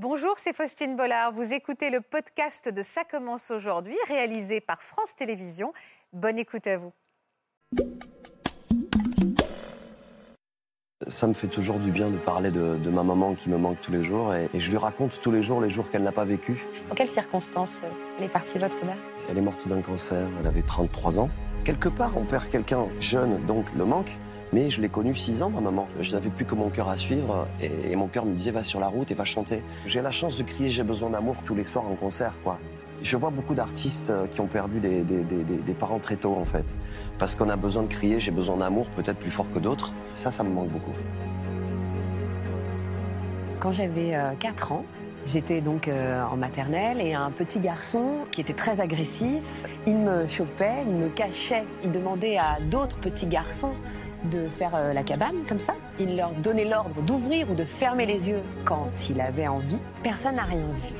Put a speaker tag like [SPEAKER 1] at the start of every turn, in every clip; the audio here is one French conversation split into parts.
[SPEAKER 1] Bonjour, c'est Faustine Bollard. Vous écoutez le podcast de Ça commence aujourd'hui, réalisé par France Télévisions. Bonne écoute à vous.
[SPEAKER 2] Ça me fait toujours du bien de parler de, de ma maman qui me manque tous les jours et, et je lui raconte tous les jours les jours qu'elle n'a pas vécu.
[SPEAKER 1] Dans quelles circonstances euh, elle est partie, votre mère?
[SPEAKER 2] Elle est morte d'un cancer, elle avait 33 ans. Quelque part, on perd quelqu'un jeune, donc le manque. Mais je l'ai connue 6 ans, ma maman. Je n'avais plus que mon cœur à suivre et, mon cœur me disait va sur la route et va chanter. J'ai la chance de crier j'ai besoin d'amour tous les soirs en concert, quoi. Je vois beaucoup d'artistes euh, qui ont perdu des, parents très tôt, en fait. Parce qu'on a besoin de crier j'ai besoin d'amour, peut-être plus fort que d'autres. Ça, ça me manque beaucoup.
[SPEAKER 3] Quand j'avais 4 ans, j'étais donc euh, en maternelle et un petit garçon qui était très agressif, il me chopait, il me cachait, il demandait à d'autres petits garçons de faire euh, la cabane comme ça. Il leur donnait l'ordre d'ouvrir ou de fermer les yeux quand il avait envie. Personne n'a rien vu.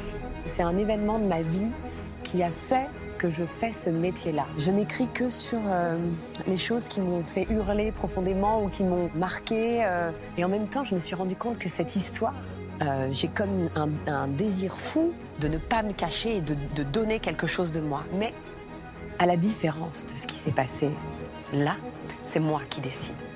[SPEAKER 3] C'est un événement de ma vie qui a fait que je fais ce métier-là. Je n'écris que sur euh, les choses qui m'ont fait hurler profondément ou qui m'ont marqué. euh, et en même temps, je me suis rendu compte que cette histoire, j'ai comme un, désir fou de ne pas me cacher et de donner quelque chose de moi. Mais à la différence de ce qui s'est passé là, c'est moi qui décide.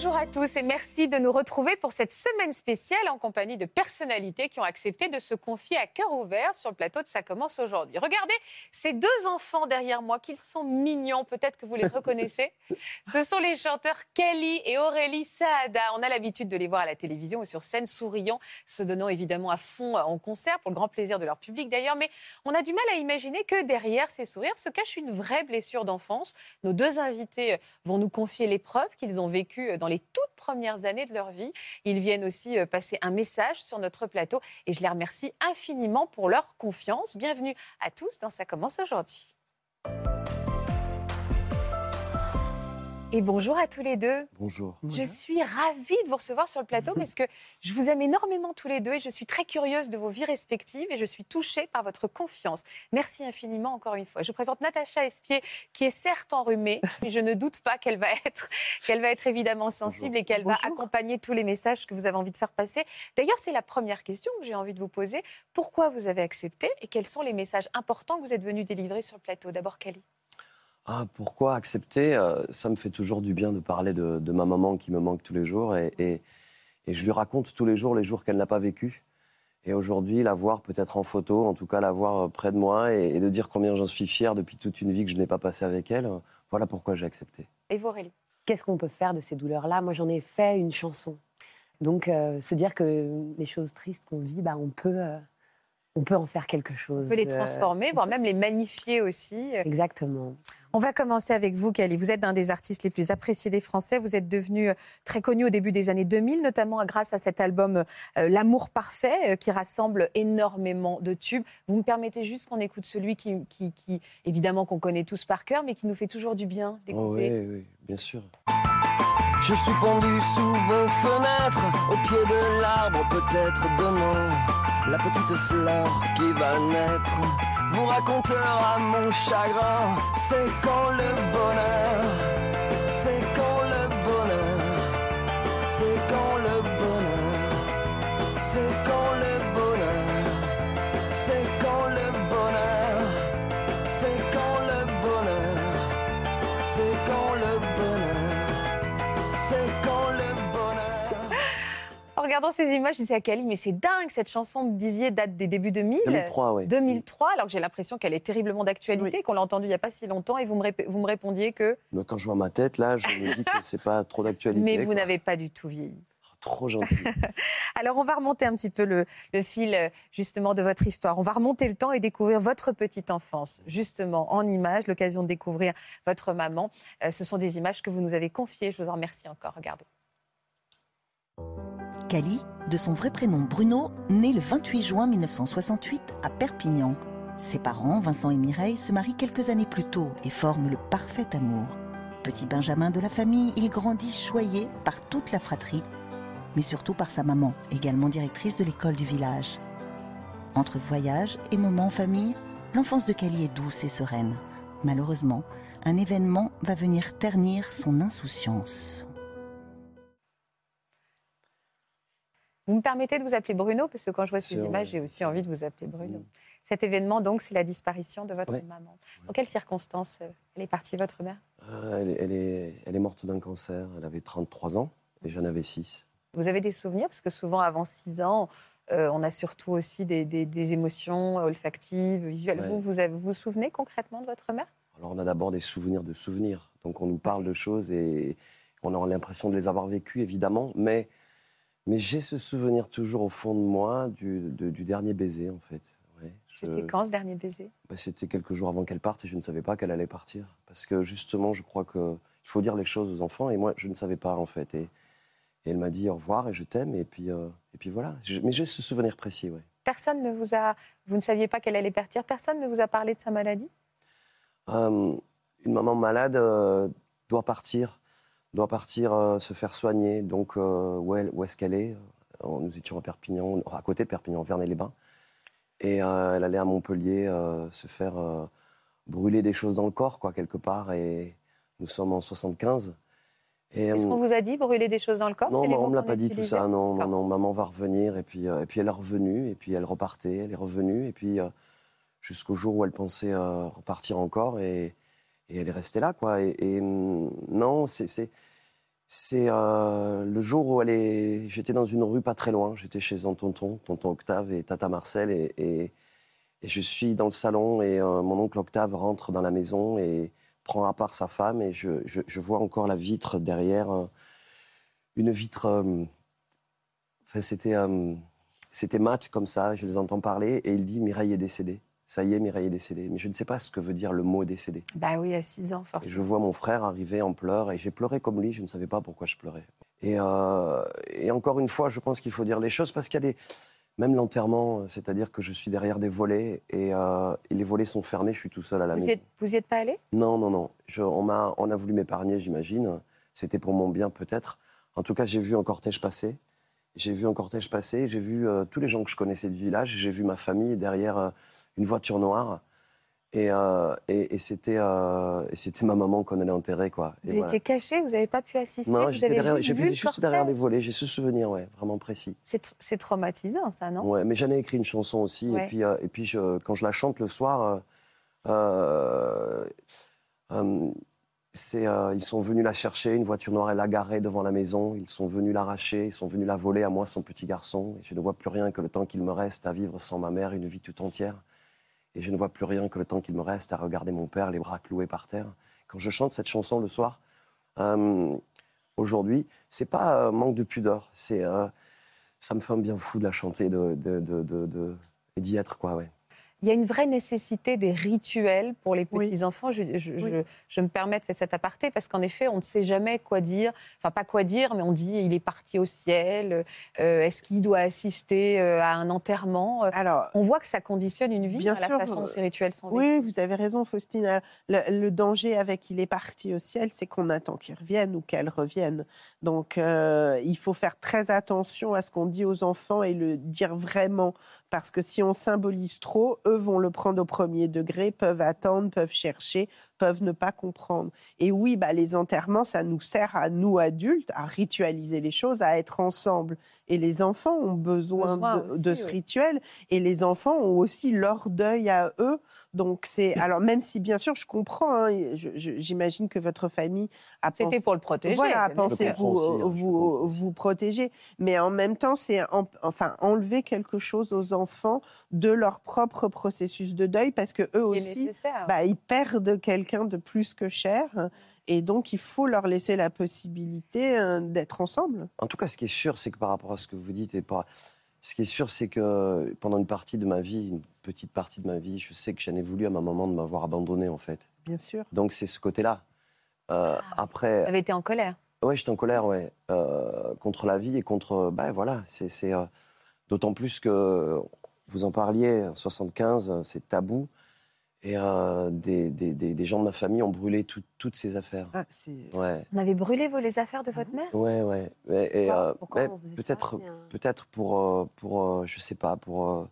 [SPEAKER 1] Bonjour à tous et merci de nous retrouver pour cette semaine spéciale en compagnie de personnalités qui ont accepté de se confier à cœur ouvert sur le plateau de Ça commence aujourd'hui. Regardez ces deux enfants derrière moi, qu'ils sont mignons, peut-être que vous les reconnaissez. Ce sont les chanteurs Kelly et Aurélie Saada. On a l'habitude de les voir à la télévision ou sur scène souriant, se donnant évidemment à fond en concert pour le grand plaisir de leur public d'ailleurs, mais on a du mal à imaginer que derrière ces sourires se cache une vraie blessure d'enfance. Nos deux invités euh, vont nous confier l'épreuve qu'ils ont vécue dans les toutes premières années de leur vie. Ils viennent aussi euh, passer un message sur notre plateau et je les remercie infiniment pour leur confiance. Bienvenue à tous dans Ça commence aujourd'hui. Et bonjour à tous les deux.
[SPEAKER 2] Bonjour.
[SPEAKER 1] Je suis ravie de vous recevoir sur le plateau parce que je vous aime énormément tous les deux et je suis très curieuse de vos vies respectives et je suis touchée par votre confiance. Merci infiniment encore une fois. Je vous présente Natacha Espier qui est certes enrhumée, mais je ne doute pas qu'elle va être, qu'elle va être évidemment sensible et qu'elle va accompagner tous les messages que vous avez envie de faire passer. D'ailleurs, c'est la première question que j'ai envie de vous poser. Pourquoi vous avez accepté et quels sont les messages importants que vous êtes venus délivrer sur le plateau? D'abord, Kali.
[SPEAKER 2] Ah, pourquoi accepter Euh, Ça me fait toujours du bien de parler de, ma maman qui me manque tous les jours et, je lui raconte tous les jours les jours qu'elle n'a pas vécu. Et aujourd'hui, la voir peut-être en photo, en tout cas la voir euh, près de moi et, de dire combien j'en suis fier depuis toute une vie que je n'ai pas passée avec elle. euh, Voilà pourquoi j'ai accepté.
[SPEAKER 1] Et vous, Aurélie
[SPEAKER 3] Qu'est-ce qu'on peut faire de ces douleurs-là? Moi, j'en ai fait une chanson. Donc, se dire que les choses tristes qu'on vit, bah, on, peut, on peut en faire quelque chose.
[SPEAKER 1] On peut les
[SPEAKER 3] de-
[SPEAKER 1] transformer, voire même les magnifier aussi.
[SPEAKER 3] Exactement.
[SPEAKER 1] On va commencer avec vous, Kelly. Vous êtes un des artistes les plus appréciés des Français. Vous êtes devenu euh, très connu au début des années 2000, notamment grâce à cet album euh, L'amour parfait, euh, qui rassemble énormément de tubes. Vous me permettez juste qu'on écoute celui qui, qui- qui, évidemment, qu'on connaît tous par cœur, mais qui nous fait toujours du bien d'écouter.
[SPEAKER 2] Oh, oui, oui, bien sûr.
[SPEAKER 4] Je suis pendu sous vos fenêtres, au pied de l'arbre, peut-être demain, la petite fleur qui va naître vous racontera mon chagrin. C'est quand le bonheur, c'est quand
[SPEAKER 1] regardant ces images, je disais à Kelly, mais c'est dingue, cette chanson, vous disiez, date des débuts 2000.
[SPEAKER 2] 2003, oui.
[SPEAKER 1] 2003, alors que j'ai l'impression qu'elle est terriblement d'actualité, qu'on l'a entendue il n'y a pas si longtemps, et vous me, rép- vous me répondiez que...
[SPEAKER 2] Mais quand je vois ma tête, là, je me dis que c'est pas trop d'actualité.
[SPEAKER 1] Mais vous n'avez pas du tout vieilli.
[SPEAKER 2] Trop gentil.
[SPEAKER 1] Alors, on va remonter un petit peu le, le fil, justement, de votre histoire. On va remonter le temps et découvrir votre petite enfance, justement, en images, l'occasion de découvrir votre maman. Euh, ce sont des images que vous nous avez confiées. Je vous en remercie encore. Regardez.
[SPEAKER 5] Cali, de son vrai prénom Bruno, né le 28 juin 1968 à Perpignan. Ses parents, Vincent et Mireille, se marient quelques années plus tôt et forment le parfait amour. Petit Benjamin de la famille, il grandit choyé par toute la fratrie. mais surtout par sa maman, également directrice de l'école du village. Entre voyages et moments en famille, l'enfance de Cali est douce et sereine. Malheureusement, un événement va venir ternir son insouciance.
[SPEAKER 1] Vous me permettez de vous appeler Bruno Parce que quand je vois ces
[SPEAKER 2] Sûr,
[SPEAKER 1] images, j'ai aussi envie de vous appeler Bruno.
[SPEAKER 2] Mm.
[SPEAKER 1] Cet événement, donc, c'est la disparition de votre
[SPEAKER 2] Ouais.
[SPEAKER 1] maman. Dans quelles circonstances euh, elle est partie, votre mère?
[SPEAKER 2] Euh, elle, est- elle est, elle est morte d'un cancer. Elle avait 33 ans et j'en avais 6.
[SPEAKER 1] Vous avez des souvenirs? Parce que souvent, avant 6 ans, euh, on a surtout aussi des, des- des émotions olfactives, visuelles.
[SPEAKER 2] Ouais.
[SPEAKER 1] Vous, vous, avez- vous vous souvenez concrètement de votre mère?
[SPEAKER 2] Alors on a d'abord des souvenirs de souvenirs. Donc on nous parle de choses et on a l'impression de les avoir vécues, évidemment. Mais, mais j'ai ce souvenir toujours au fond de moi du, de- du dernier baiser, en fait. Ouais, je-
[SPEAKER 1] C'était quand ce dernier baiser?
[SPEAKER 2] Bah, C'était quelques jours avant qu'elle parte et je ne savais pas qu'elle allait partir. Parce que justement, je crois qu'il faut dire les choses aux enfants et moi, je ne savais pas, en fait. Et, et elle m'a dit au revoir et je t'aime. Et puis, euh, et puis voilà. Je- mais j'ai ce souvenir précis, ouais.
[SPEAKER 1] Personne ne vous a. Vous ne saviez pas qu'elle allait partir? Personne ne vous a parlé de sa maladie?
[SPEAKER 2] Euh, une maman malade euh, doit partir, doit partir euh, se faire soigner. Donc, euh, où, elle- où est-ce qu'elle est, Euh, Nous étions à Perpignan, à côté de Perpignan, Vernay-les-Bains. Et euh, elle allait à Montpellier se faire brûler des choses dans le corps, quoi, quelque part. Et nous sommes en 75. Et,
[SPEAKER 1] Est-ce qu'on vous a dit brûler des choses dans le corps
[SPEAKER 2] non,
[SPEAKER 1] mots
[SPEAKER 2] ne me l'a pas dit tout ça. Non, non,
[SPEAKER 1] D'accord.
[SPEAKER 2] non, maman va revenir. Et puis, et puis elle est revenue. Et puis elle repartait. Elle est revenue. Et puis jusqu'au jour où elle pensait repartir encore. Et, et elle est restée là, quoi. Et, hum, non, c'est. euh, le jour où elle est. J'étais dans une rue pas très loin. J'étais chez un tonton, tonton Octave et tata Marcel. Et, et, je suis dans le salon et euh, mon oncle Octave rentre dans la maison et prend à part sa femme. Et je, je, vois encore la vitre derrière. euh, une vitre. euh, Enfin, c'était, euh, c'était mat comme ça, je les entends parler, et il dit Mireille est décédée. Ça y est, Mireille est décédée. Mais je ne sais pas ce que veut dire le mot décédé.
[SPEAKER 1] Bah oui, à 6 ans,
[SPEAKER 2] Et je
[SPEAKER 1] forcément.
[SPEAKER 2] vois mon frère arriver en pleurs, et j'ai pleuré comme lui, je ne savais pas pourquoi je pleurais. Et, euh, et encore une fois, je pense qu'il faut dire les choses, parce qu'il y a des. Même l'enterrement, euh, c'est-à-dire que je suis derrière des volets, et, euh, et les volets sont fermés, je suis tout seul à la maison.
[SPEAKER 1] vous y êtes pas allé?
[SPEAKER 2] Non, non, non. Je- on, m'a, on a voulu m'épargner, j'imagine. C'était pour mon bien, peut-être. En tout cas, j'ai vu un cortège passer. J'ai vu un cortège passer. J'ai vu euh, tous les gens que je connaissais du village. J'ai vu ma famille derrière une voiture noire. Et, euh, et, et c'était, euh, et c'était ma maman qu'on allait enterrer, quoi. Et
[SPEAKER 1] Vous
[SPEAKER 2] voilà.
[SPEAKER 1] étiez caché, vous n'avez pas pu assister
[SPEAKER 2] Non, j'étais
[SPEAKER 1] juste
[SPEAKER 2] j'ai
[SPEAKER 1] vu
[SPEAKER 2] juste derrière des volets. J'ai ce souvenir, ouais, vraiment précis.
[SPEAKER 1] C'est traumatisant, ça, non?
[SPEAKER 2] Ouais, mais j'en ai écrit une chanson aussi.
[SPEAKER 1] Ouais.
[SPEAKER 2] Et puis, euh, et puis je, quand je la chante le soir, c'est, ils sont venus la chercher. Une voiture noire, elle l'a garée devant la maison. Ils sont venus l'arracher. Ils sont venus la voler à moi, son petit garçon. Et je ne vois plus rien que le temps qu'il me reste à vivre sans ma mère, une vie tout entière. Et je ne vois plus rien que le temps qu'il me reste à regarder mon père, les bras cloués par terre. Quand je chante cette chanson le soir, euh, aujourd'hui, c'est pas euh, manque de pudeur. C'est euh, ça me fait un bien fou de la chanter, de- et d'y être, quoi, ouais.
[SPEAKER 1] Il y a une vraie nécessité des rituels pour les
[SPEAKER 6] Oui.
[SPEAKER 1] petits-enfants. Je, je-
[SPEAKER 6] Oui.
[SPEAKER 1] je- je me permets de faire cet aparté parce qu'en effet, on ne sait jamais quoi dire. Enfin, pas quoi dire, mais on dit il est parti au ciel. euh, Est-ce qu'il doit assister euh, à un enterrement?
[SPEAKER 6] Alors,
[SPEAKER 1] On voit que ça conditionne une vie,
[SPEAKER 6] Bien
[SPEAKER 1] à la
[SPEAKER 6] sûr,
[SPEAKER 1] façon dont ces rituels sont vécus.
[SPEAKER 6] oui, vous avez raison, Faustine. Le danger avec il est parti au ciel, c'est qu'on attend qu'il revienne ou qu'elle revienne. Donc, euh, il faut faire très attention à ce qu'on dit aux enfants et le dire vraiment. Parce que si on symbolise trop, eux vont le prendre au premier degré, peuvent attendre, peuvent chercher, peuvent ne pas comprendre. Et oui, bah, les enterrements, ça nous sert à nous adultes à ritualiser les choses, à être ensemble. Et les enfants ont besoin,
[SPEAKER 1] Besoin
[SPEAKER 6] de,
[SPEAKER 1] aussi,
[SPEAKER 6] de
[SPEAKER 1] oui.
[SPEAKER 6] ce rituel. Et les enfants ont aussi leur deuil à eux. Donc c'est alors même si bien sûr je comprends, hein, j'imagine que votre famille a
[SPEAKER 1] C'était
[SPEAKER 6] pensé,
[SPEAKER 1] pour le protéger.
[SPEAKER 6] voilà, a pensé vous
[SPEAKER 2] aussi, hein,
[SPEAKER 6] vous vous protéger, mais en même temps c'est en- enfin enlever quelque chose aux enfants de leur propre processus de deuil parce que eux aussi bah, ils perdent quelqu'un de plus que cher et donc il faut leur laisser la possibilité euh, d'être ensemble.
[SPEAKER 2] En tout cas, ce qui est sûr, c'est que par rapport à ce que vous dites, et par... ce qui est sûr, c'est que pendant une partie de ma vie, une petite partie de ma vie, je sais que j'en ai voulu à ma maman de m'avoir abandonné, en fait.
[SPEAKER 6] Bien sûr.
[SPEAKER 2] Donc c'est ce côté-là. Euh,
[SPEAKER 1] Ah.
[SPEAKER 2] après,
[SPEAKER 1] Vous avez été en colère.
[SPEAKER 2] Ouais, j'étais en colère, ouais, euh, contre la vie et contre. Ben voilà, c'est c'est, euh, d'autant plus que vous en parliez, en 75, c'est tabou. Et euh, des, des- des- des gens de ma famille ont brûlé tout- toutes ces affaires.
[SPEAKER 6] Ah, c'est-
[SPEAKER 2] Ouais,
[SPEAKER 1] On avait brûlé vos, les affaires de votre mère?
[SPEAKER 2] Ouais, ouais. Et, et,
[SPEAKER 3] Pourquoi-
[SPEAKER 2] euh, peut-être,
[SPEAKER 3] un-
[SPEAKER 2] peut-être pour, euh, pour euh, je sais pas, pour,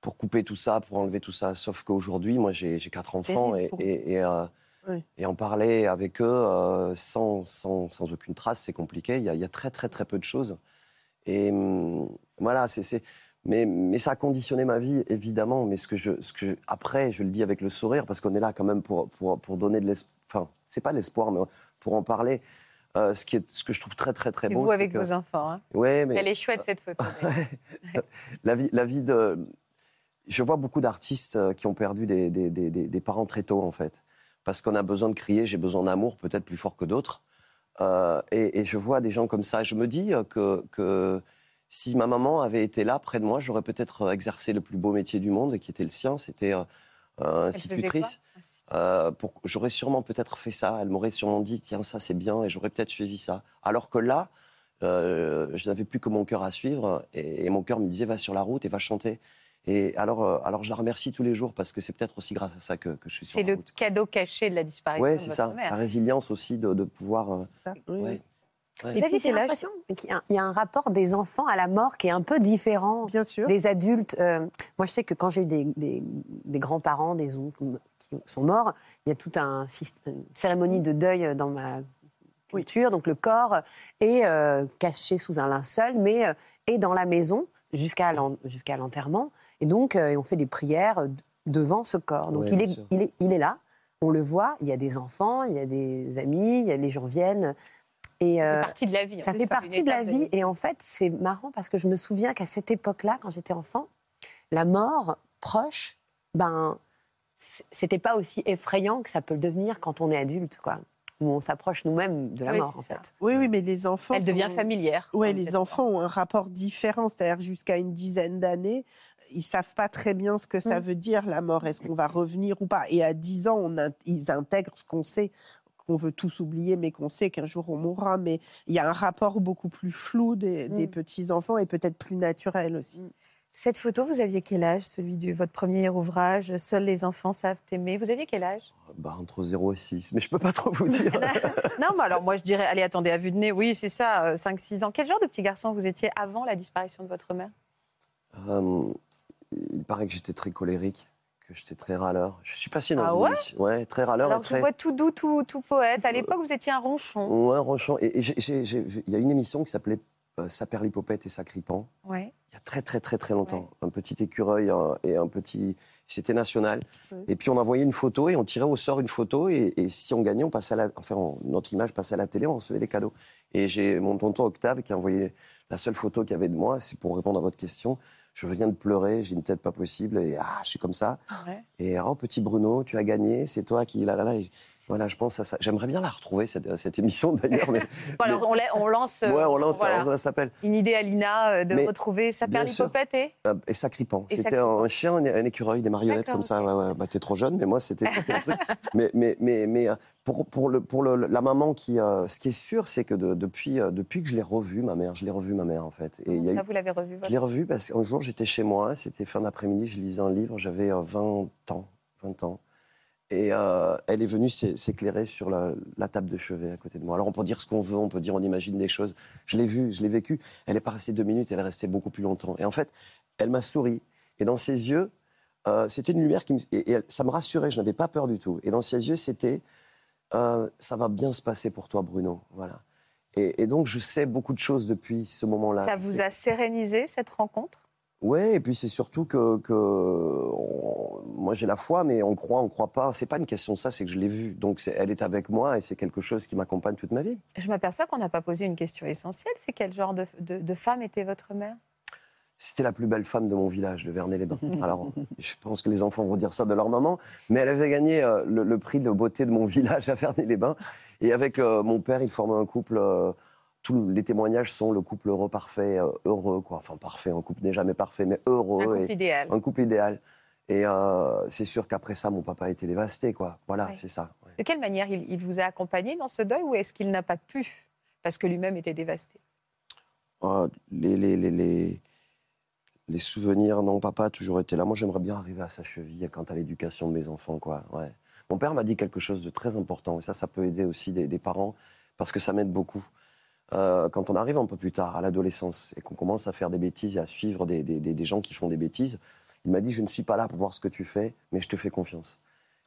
[SPEAKER 2] pour couper tout ça, pour enlever tout ça. Sauf qu'aujourd'hui, moi, j'ai j'ai quatre
[SPEAKER 6] C'est
[SPEAKER 2] enfants et,
[SPEAKER 6] pour-
[SPEAKER 2] et, et, euh,
[SPEAKER 6] Oui.
[SPEAKER 2] et en parler avec eux euh, sans, sans, sans aucune trace, c'est compliqué. Il y, a, il y a très, très, très peu de choses. Et hum, voilà, c'est. Mais, mais ça a conditionné ma vie, évidemment. Mais ce que je, ce que je- après, je le dis avec le sourire, parce qu'on est là quand même pour, pour, pour donner de l'espoir. Enfin, c'est pas l'espoir, mais pour en parler. Euh, ce, qui est, ce que je trouve très, très, très
[SPEAKER 1] Et
[SPEAKER 2] beau.
[SPEAKER 1] vous avec
[SPEAKER 2] que-
[SPEAKER 1] vos enfants. hein.
[SPEAKER 2] Ouais, mais
[SPEAKER 1] Elle est chouette cette photo.
[SPEAKER 2] la vie, la vie de. Je vois beaucoup d'artistes euh, qui ont perdu des, des- des- des- des parents très tôt, en fait. Parce qu'on a besoin de crier, j'ai besoin d'amour, peut-être plus fort que d'autres. Euh, et, et je vois des gens comme ça. Je me dis que, que si ma maman avait été là, près de moi, j'aurais peut-être euh, exercé le plus beau métier du monde, qui était le sien. C'était euh, euh, institutrice.
[SPEAKER 1] Ah.
[SPEAKER 2] Euh, pour- j'aurais sûrement peut-être fait ça. Elle m'aurait sûrement dit, tiens, ça c'est bien, et j'aurais peut-être suivi ça. Alors que là, euh, je n'avais plus que mon cœur à suivre, et, et mon cœur me disait, va sur la route et va chanter. Et alors, euh, alors je la remercie tous les jours parce que c'est peut-être aussi grâce à ça que, que je suis sur
[SPEAKER 1] C'est
[SPEAKER 2] la
[SPEAKER 1] le
[SPEAKER 2] route.
[SPEAKER 1] cadeau caché de la disparition de
[SPEAKER 2] c'est ça. La résilience aussi de, de pouvoir. euh,
[SPEAKER 6] ça, oui.
[SPEAKER 2] ouais. Ouais.
[SPEAKER 3] Et
[SPEAKER 1] Vous aviez
[SPEAKER 3] puis, j'ai
[SPEAKER 1] quel âge
[SPEAKER 3] l'impression qu'il y a un- il y a un rapport des enfants à la mort qui est un peu différent
[SPEAKER 6] Bien sûr.
[SPEAKER 3] des adultes. Euh, moi, je sais que quand j'ai eu des, des- des grands-parents, des oncles qui sont morts, il y a toute un, une cérémonie de deuil dans ma
[SPEAKER 6] Oui.
[SPEAKER 3] culture. Donc le corps est euh, caché sous un linceul, mais euh, est dans la maison jusqu'à l'en- jusqu'à l'enterrement. Et donc, euh, on fait des prières devant ce corps. Donc
[SPEAKER 2] Ouais,
[SPEAKER 3] il, est,
[SPEAKER 2] sûr.
[SPEAKER 3] il, est, il est là, on le voit, il y a des enfants, il y a des amis, il y a, les gens viennent. Et,
[SPEAKER 1] Ça
[SPEAKER 3] euh,
[SPEAKER 1] fait partie de la vie.
[SPEAKER 3] ça fait partie de la vie. Et en fait, c'est marrant parce que je me souviens qu'à cette époque-là, quand j'étais enfant, la mort proche, ben, c'était pas aussi effrayant que ça peut le devenir quand on est adulte, quoi. Où on s'approche nous-mêmes de la
[SPEAKER 1] Oui,
[SPEAKER 3] mort, en
[SPEAKER 1] ça.
[SPEAKER 3] fait.
[SPEAKER 6] Oui, oui, mais les enfants.
[SPEAKER 1] Elle devient
[SPEAKER 6] sont-
[SPEAKER 1] familière.
[SPEAKER 6] Oui, les enfants ont un rapport différent, c'est-à-dire jusqu'à une dizaine d'années, ils savent pas très bien ce que ça
[SPEAKER 3] Mm.
[SPEAKER 6] veut dire la mort. Est-ce qu'on va revenir ou pas? Et à 10 ans, on in- ils intègrent ce qu'on sait, qu'on veut tous oublier, mais qu'on sait qu'un jour on mourra. Mais il y a un rapport beaucoup plus flou des, des
[SPEAKER 3] Mm.
[SPEAKER 6] petits enfants et peut-être plus naturel aussi.
[SPEAKER 1] Cette photo, vous aviez quel âge, celui de votre premier ouvrage Seuls les enfants savent aimer? Vous aviez quel âge?
[SPEAKER 2] Bah, entre 0 et 6. Mais je peux pas trop vous dire.
[SPEAKER 1] Non, mais alors moi je dirais, allez, attendez, à vue de nez, oui, c'est ça, 5-6 ans. Quel genre de petit garçon vous étiez avant la disparition de votre mère?
[SPEAKER 2] Euh, il paraît que j'étais très colérique, que j'étais très râleur. Je suis passé dans
[SPEAKER 1] Ah
[SPEAKER 2] une
[SPEAKER 1] ouais
[SPEAKER 2] ouais, très râleur.
[SPEAKER 1] Alors
[SPEAKER 2] et
[SPEAKER 1] je
[SPEAKER 2] très...
[SPEAKER 1] vois tout doux, tout, tout poète. À l'époque, vous étiez un ronchon.
[SPEAKER 2] Ouais, et j'ai- j'ai- il y a une émission qui s'appelait euh, Saperlipopette et Sacripan.
[SPEAKER 1] Ouais.
[SPEAKER 2] il y a très très très très longtemps. Un petit écureuil un- et un petit... C'était national. Et puis on envoyait une photo et on tirait au sort une photo et, et si on gagnait, on passait à la... enfin on- notre image passait à la télé, on recevait des cadeaux. Et j'ai mon tonton Octave qui a envoyé la seule photo qu'il y avait de moi, c'est pour répondre à votre question. Je viens de pleurer, j'ai une tête pas possible et ah, je suis comme ça.
[SPEAKER 1] Ouais.
[SPEAKER 2] Et oh petit Bruno, tu as gagné, c'est toi qui là là là. Et voilà, je pense à ça. J'aimerais bien la retrouver cette, cette émission d'ailleurs. Mais...
[SPEAKER 1] Bon, alors on, la- on lance, euh,
[SPEAKER 2] ouais, on lance,
[SPEAKER 1] voilà,
[SPEAKER 2] on s'appelle.
[SPEAKER 1] une idée à Lina euh, de
[SPEAKER 2] Mais,
[SPEAKER 1] retrouver sa perlipopette et
[SPEAKER 2] Euh, et Sacripan.
[SPEAKER 1] Et
[SPEAKER 2] C'était un chien, un, un écureuil, des marionnettes comme ça. Ouais, ouais. Bah, t'es trop jeune, mais moi, c'était le truc. Mais, mais, mais, mais euh, pour, pour, le, pour le- la maman qui. euh, ce qui est sûr, c'est que de- depuis, euh, depuis que je l'ai revue, ma mère, je l'ai revue, ma mère, en fait. Et
[SPEAKER 1] ça,
[SPEAKER 2] eu-
[SPEAKER 1] vous l'avez revu.
[SPEAKER 2] je
[SPEAKER 1] voilà.
[SPEAKER 2] l'ai revue parce qu'un jour, j'étais chez moi, c'était fin d'après-midi, je lisais un livre, j'avais euh, 20 ans. 20 ans. Et euh, elle est venue s'é- s'éclairer sur la, la table de chevet à côté de moi. Alors on peut dire ce qu'on veut, on peut dire on imagine des choses. Je l'ai vue, je l'ai vécue. Elle est pas restée deux minutes, elle est restée beaucoup plus longtemps. Et en fait, elle m'a souri. Et dans ses yeux, euh, c'était une lumière qui me... Et, ça me rassurait, je n'avais pas peur du tout. Et dans ses yeux, c'était euh, ça va bien se passer pour toi, Bruno. Voilà. Et, et donc, je sais beaucoup de choses depuis ce moment-là.
[SPEAKER 1] Ça vous a sérénisé cette rencontre?
[SPEAKER 2] Ouais, et puis c'est surtout que, que on- moi j'ai la foi, mais on croit, on croit pas. C'est pas une question de ça, c'est que je l'ai vue. Donc elle est avec moi et c'est quelque chose qui m'accompagne toute ma vie.
[SPEAKER 1] Je m'aperçois qu'on n'a pas posé une question essentielle. C'est quel genre de, de- de femme était votre mère?
[SPEAKER 2] C'était la plus belle femme de mon village, de Vernet-les-Bains. Alors, je pense que les enfants vont dire ça de leur maman, mais elle avait gagné euh, le, le prix de beauté de mon village à Vernet-les-Bains. Et avec euh, mon père, il formait un couple. euh, tous les témoignages sont le couple heureux, parfait, euh, heureux, quoi. Enfin, parfait, un couple n'est jamais parfait, mais heureux.
[SPEAKER 1] Un
[SPEAKER 2] et-
[SPEAKER 1] couple idéal.
[SPEAKER 2] un couple idéal. Et euh, c'est sûr qu'après ça, mon papa a été dévasté, quoi. Voilà, c'est ça. ouais.
[SPEAKER 1] De quelle manière il, il vous a accompagné dans ce deuil ou est-ce qu'il n'a pas pu parce que lui-même était dévasté?
[SPEAKER 2] Euh, les, les, les, les- Les souvenirs, non, papa a toujours été là. Moi, j'aimerais bien arriver à sa cheville quant à l'éducation de mes enfants, quoi. Ouais. Mon père m'a dit quelque chose de très important, et ça, ça peut aider aussi des, des parents, parce que ça m'aide beaucoup. Euh, quand on arrive un peu plus tard, à l'adolescence, et qu'on commence à faire des bêtises et à suivre des, des- des- des gens qui font des bêtises, il m'a dit Je ne suis pas là pour voir ce que tu fais, mais je te fais confiance.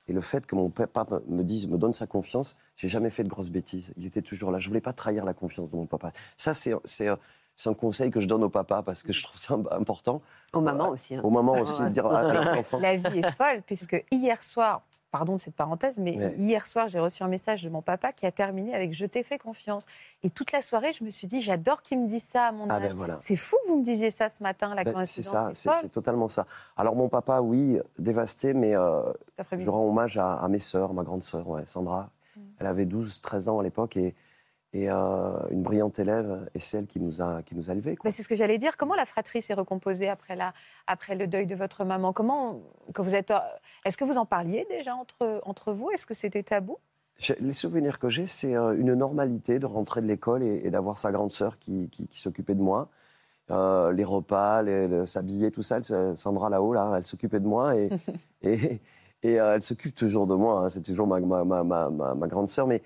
[SPEAKER 2] Et le fait que mon papa me dise, me donne sa confiance, j'ai jamais fait de grosses bêtises. Il était toujours là. Je voulais pas trahir la confiance de mon papa. Ça, c'est c'est c'est un conseil que je donne au papa parce que je trouve ça important.
[SPEAKER 3] Aux mamans aussi. hein.
[SPEAKER 2] Au moment aussi de dire à, à leurs enfants.
[SPEAKER 1] La vie est folle, puisque hier soir, pardon de cette parenthèse, mais hier soir, j'ai reçu un message de mon papa qui a terminé avec Je t'ai fait confiance. Et toute la soirée, je me suis dit, j'adore qu'il me dise ça à mon
[SPEAKER 2] Ah
[SPEAKER 1] âge.
[SPEAKER 2] ben voilà.
[SPEAKER 1] C'est fou que vous me disiez ça ce matin, la
[SPEAKER 2] Ben, c'est ça,
[SPEAKER 1] c'est
[SPEAKER 2] totalement ça. Alors mon papa, oui, dévasté, mais euh, je rends hommage à, à mes sœurs, ma grande sœur, ouais, Sandra.
[SPEAKER 1] Mm.
[SPEAKER 2] Elle avait 12-13 ans à l'époque et, et euh, une brillante élève, et c'est elle qui nous a, qui nous a élevés. quoi.
[SPEAKER 1] C'est ce que j'allais dire. Comment la fratrie s'est recomposée après, la, après le deuil de votre maman? Comment, quand vous êtes, euh, est-ce que vous en parliez déjà entre, entre vous? Est-ce que c'était tabou?
[SPEAKER 2] Les souvenirs que j'ai, c'est euh, une normalité de rentrer de l'école et, et d'avoir sa grande sœur qui, qui- qui s'occupait de moi. Euh, les repas, les- le- s'habiller, tout ça. elle- Sandra là-haut, là, elle s'occupait de moi et, et, et, elle s'occupe toujours de moi. hein. C'est toujours ma, ma, ma- ma grande sœur. Mais,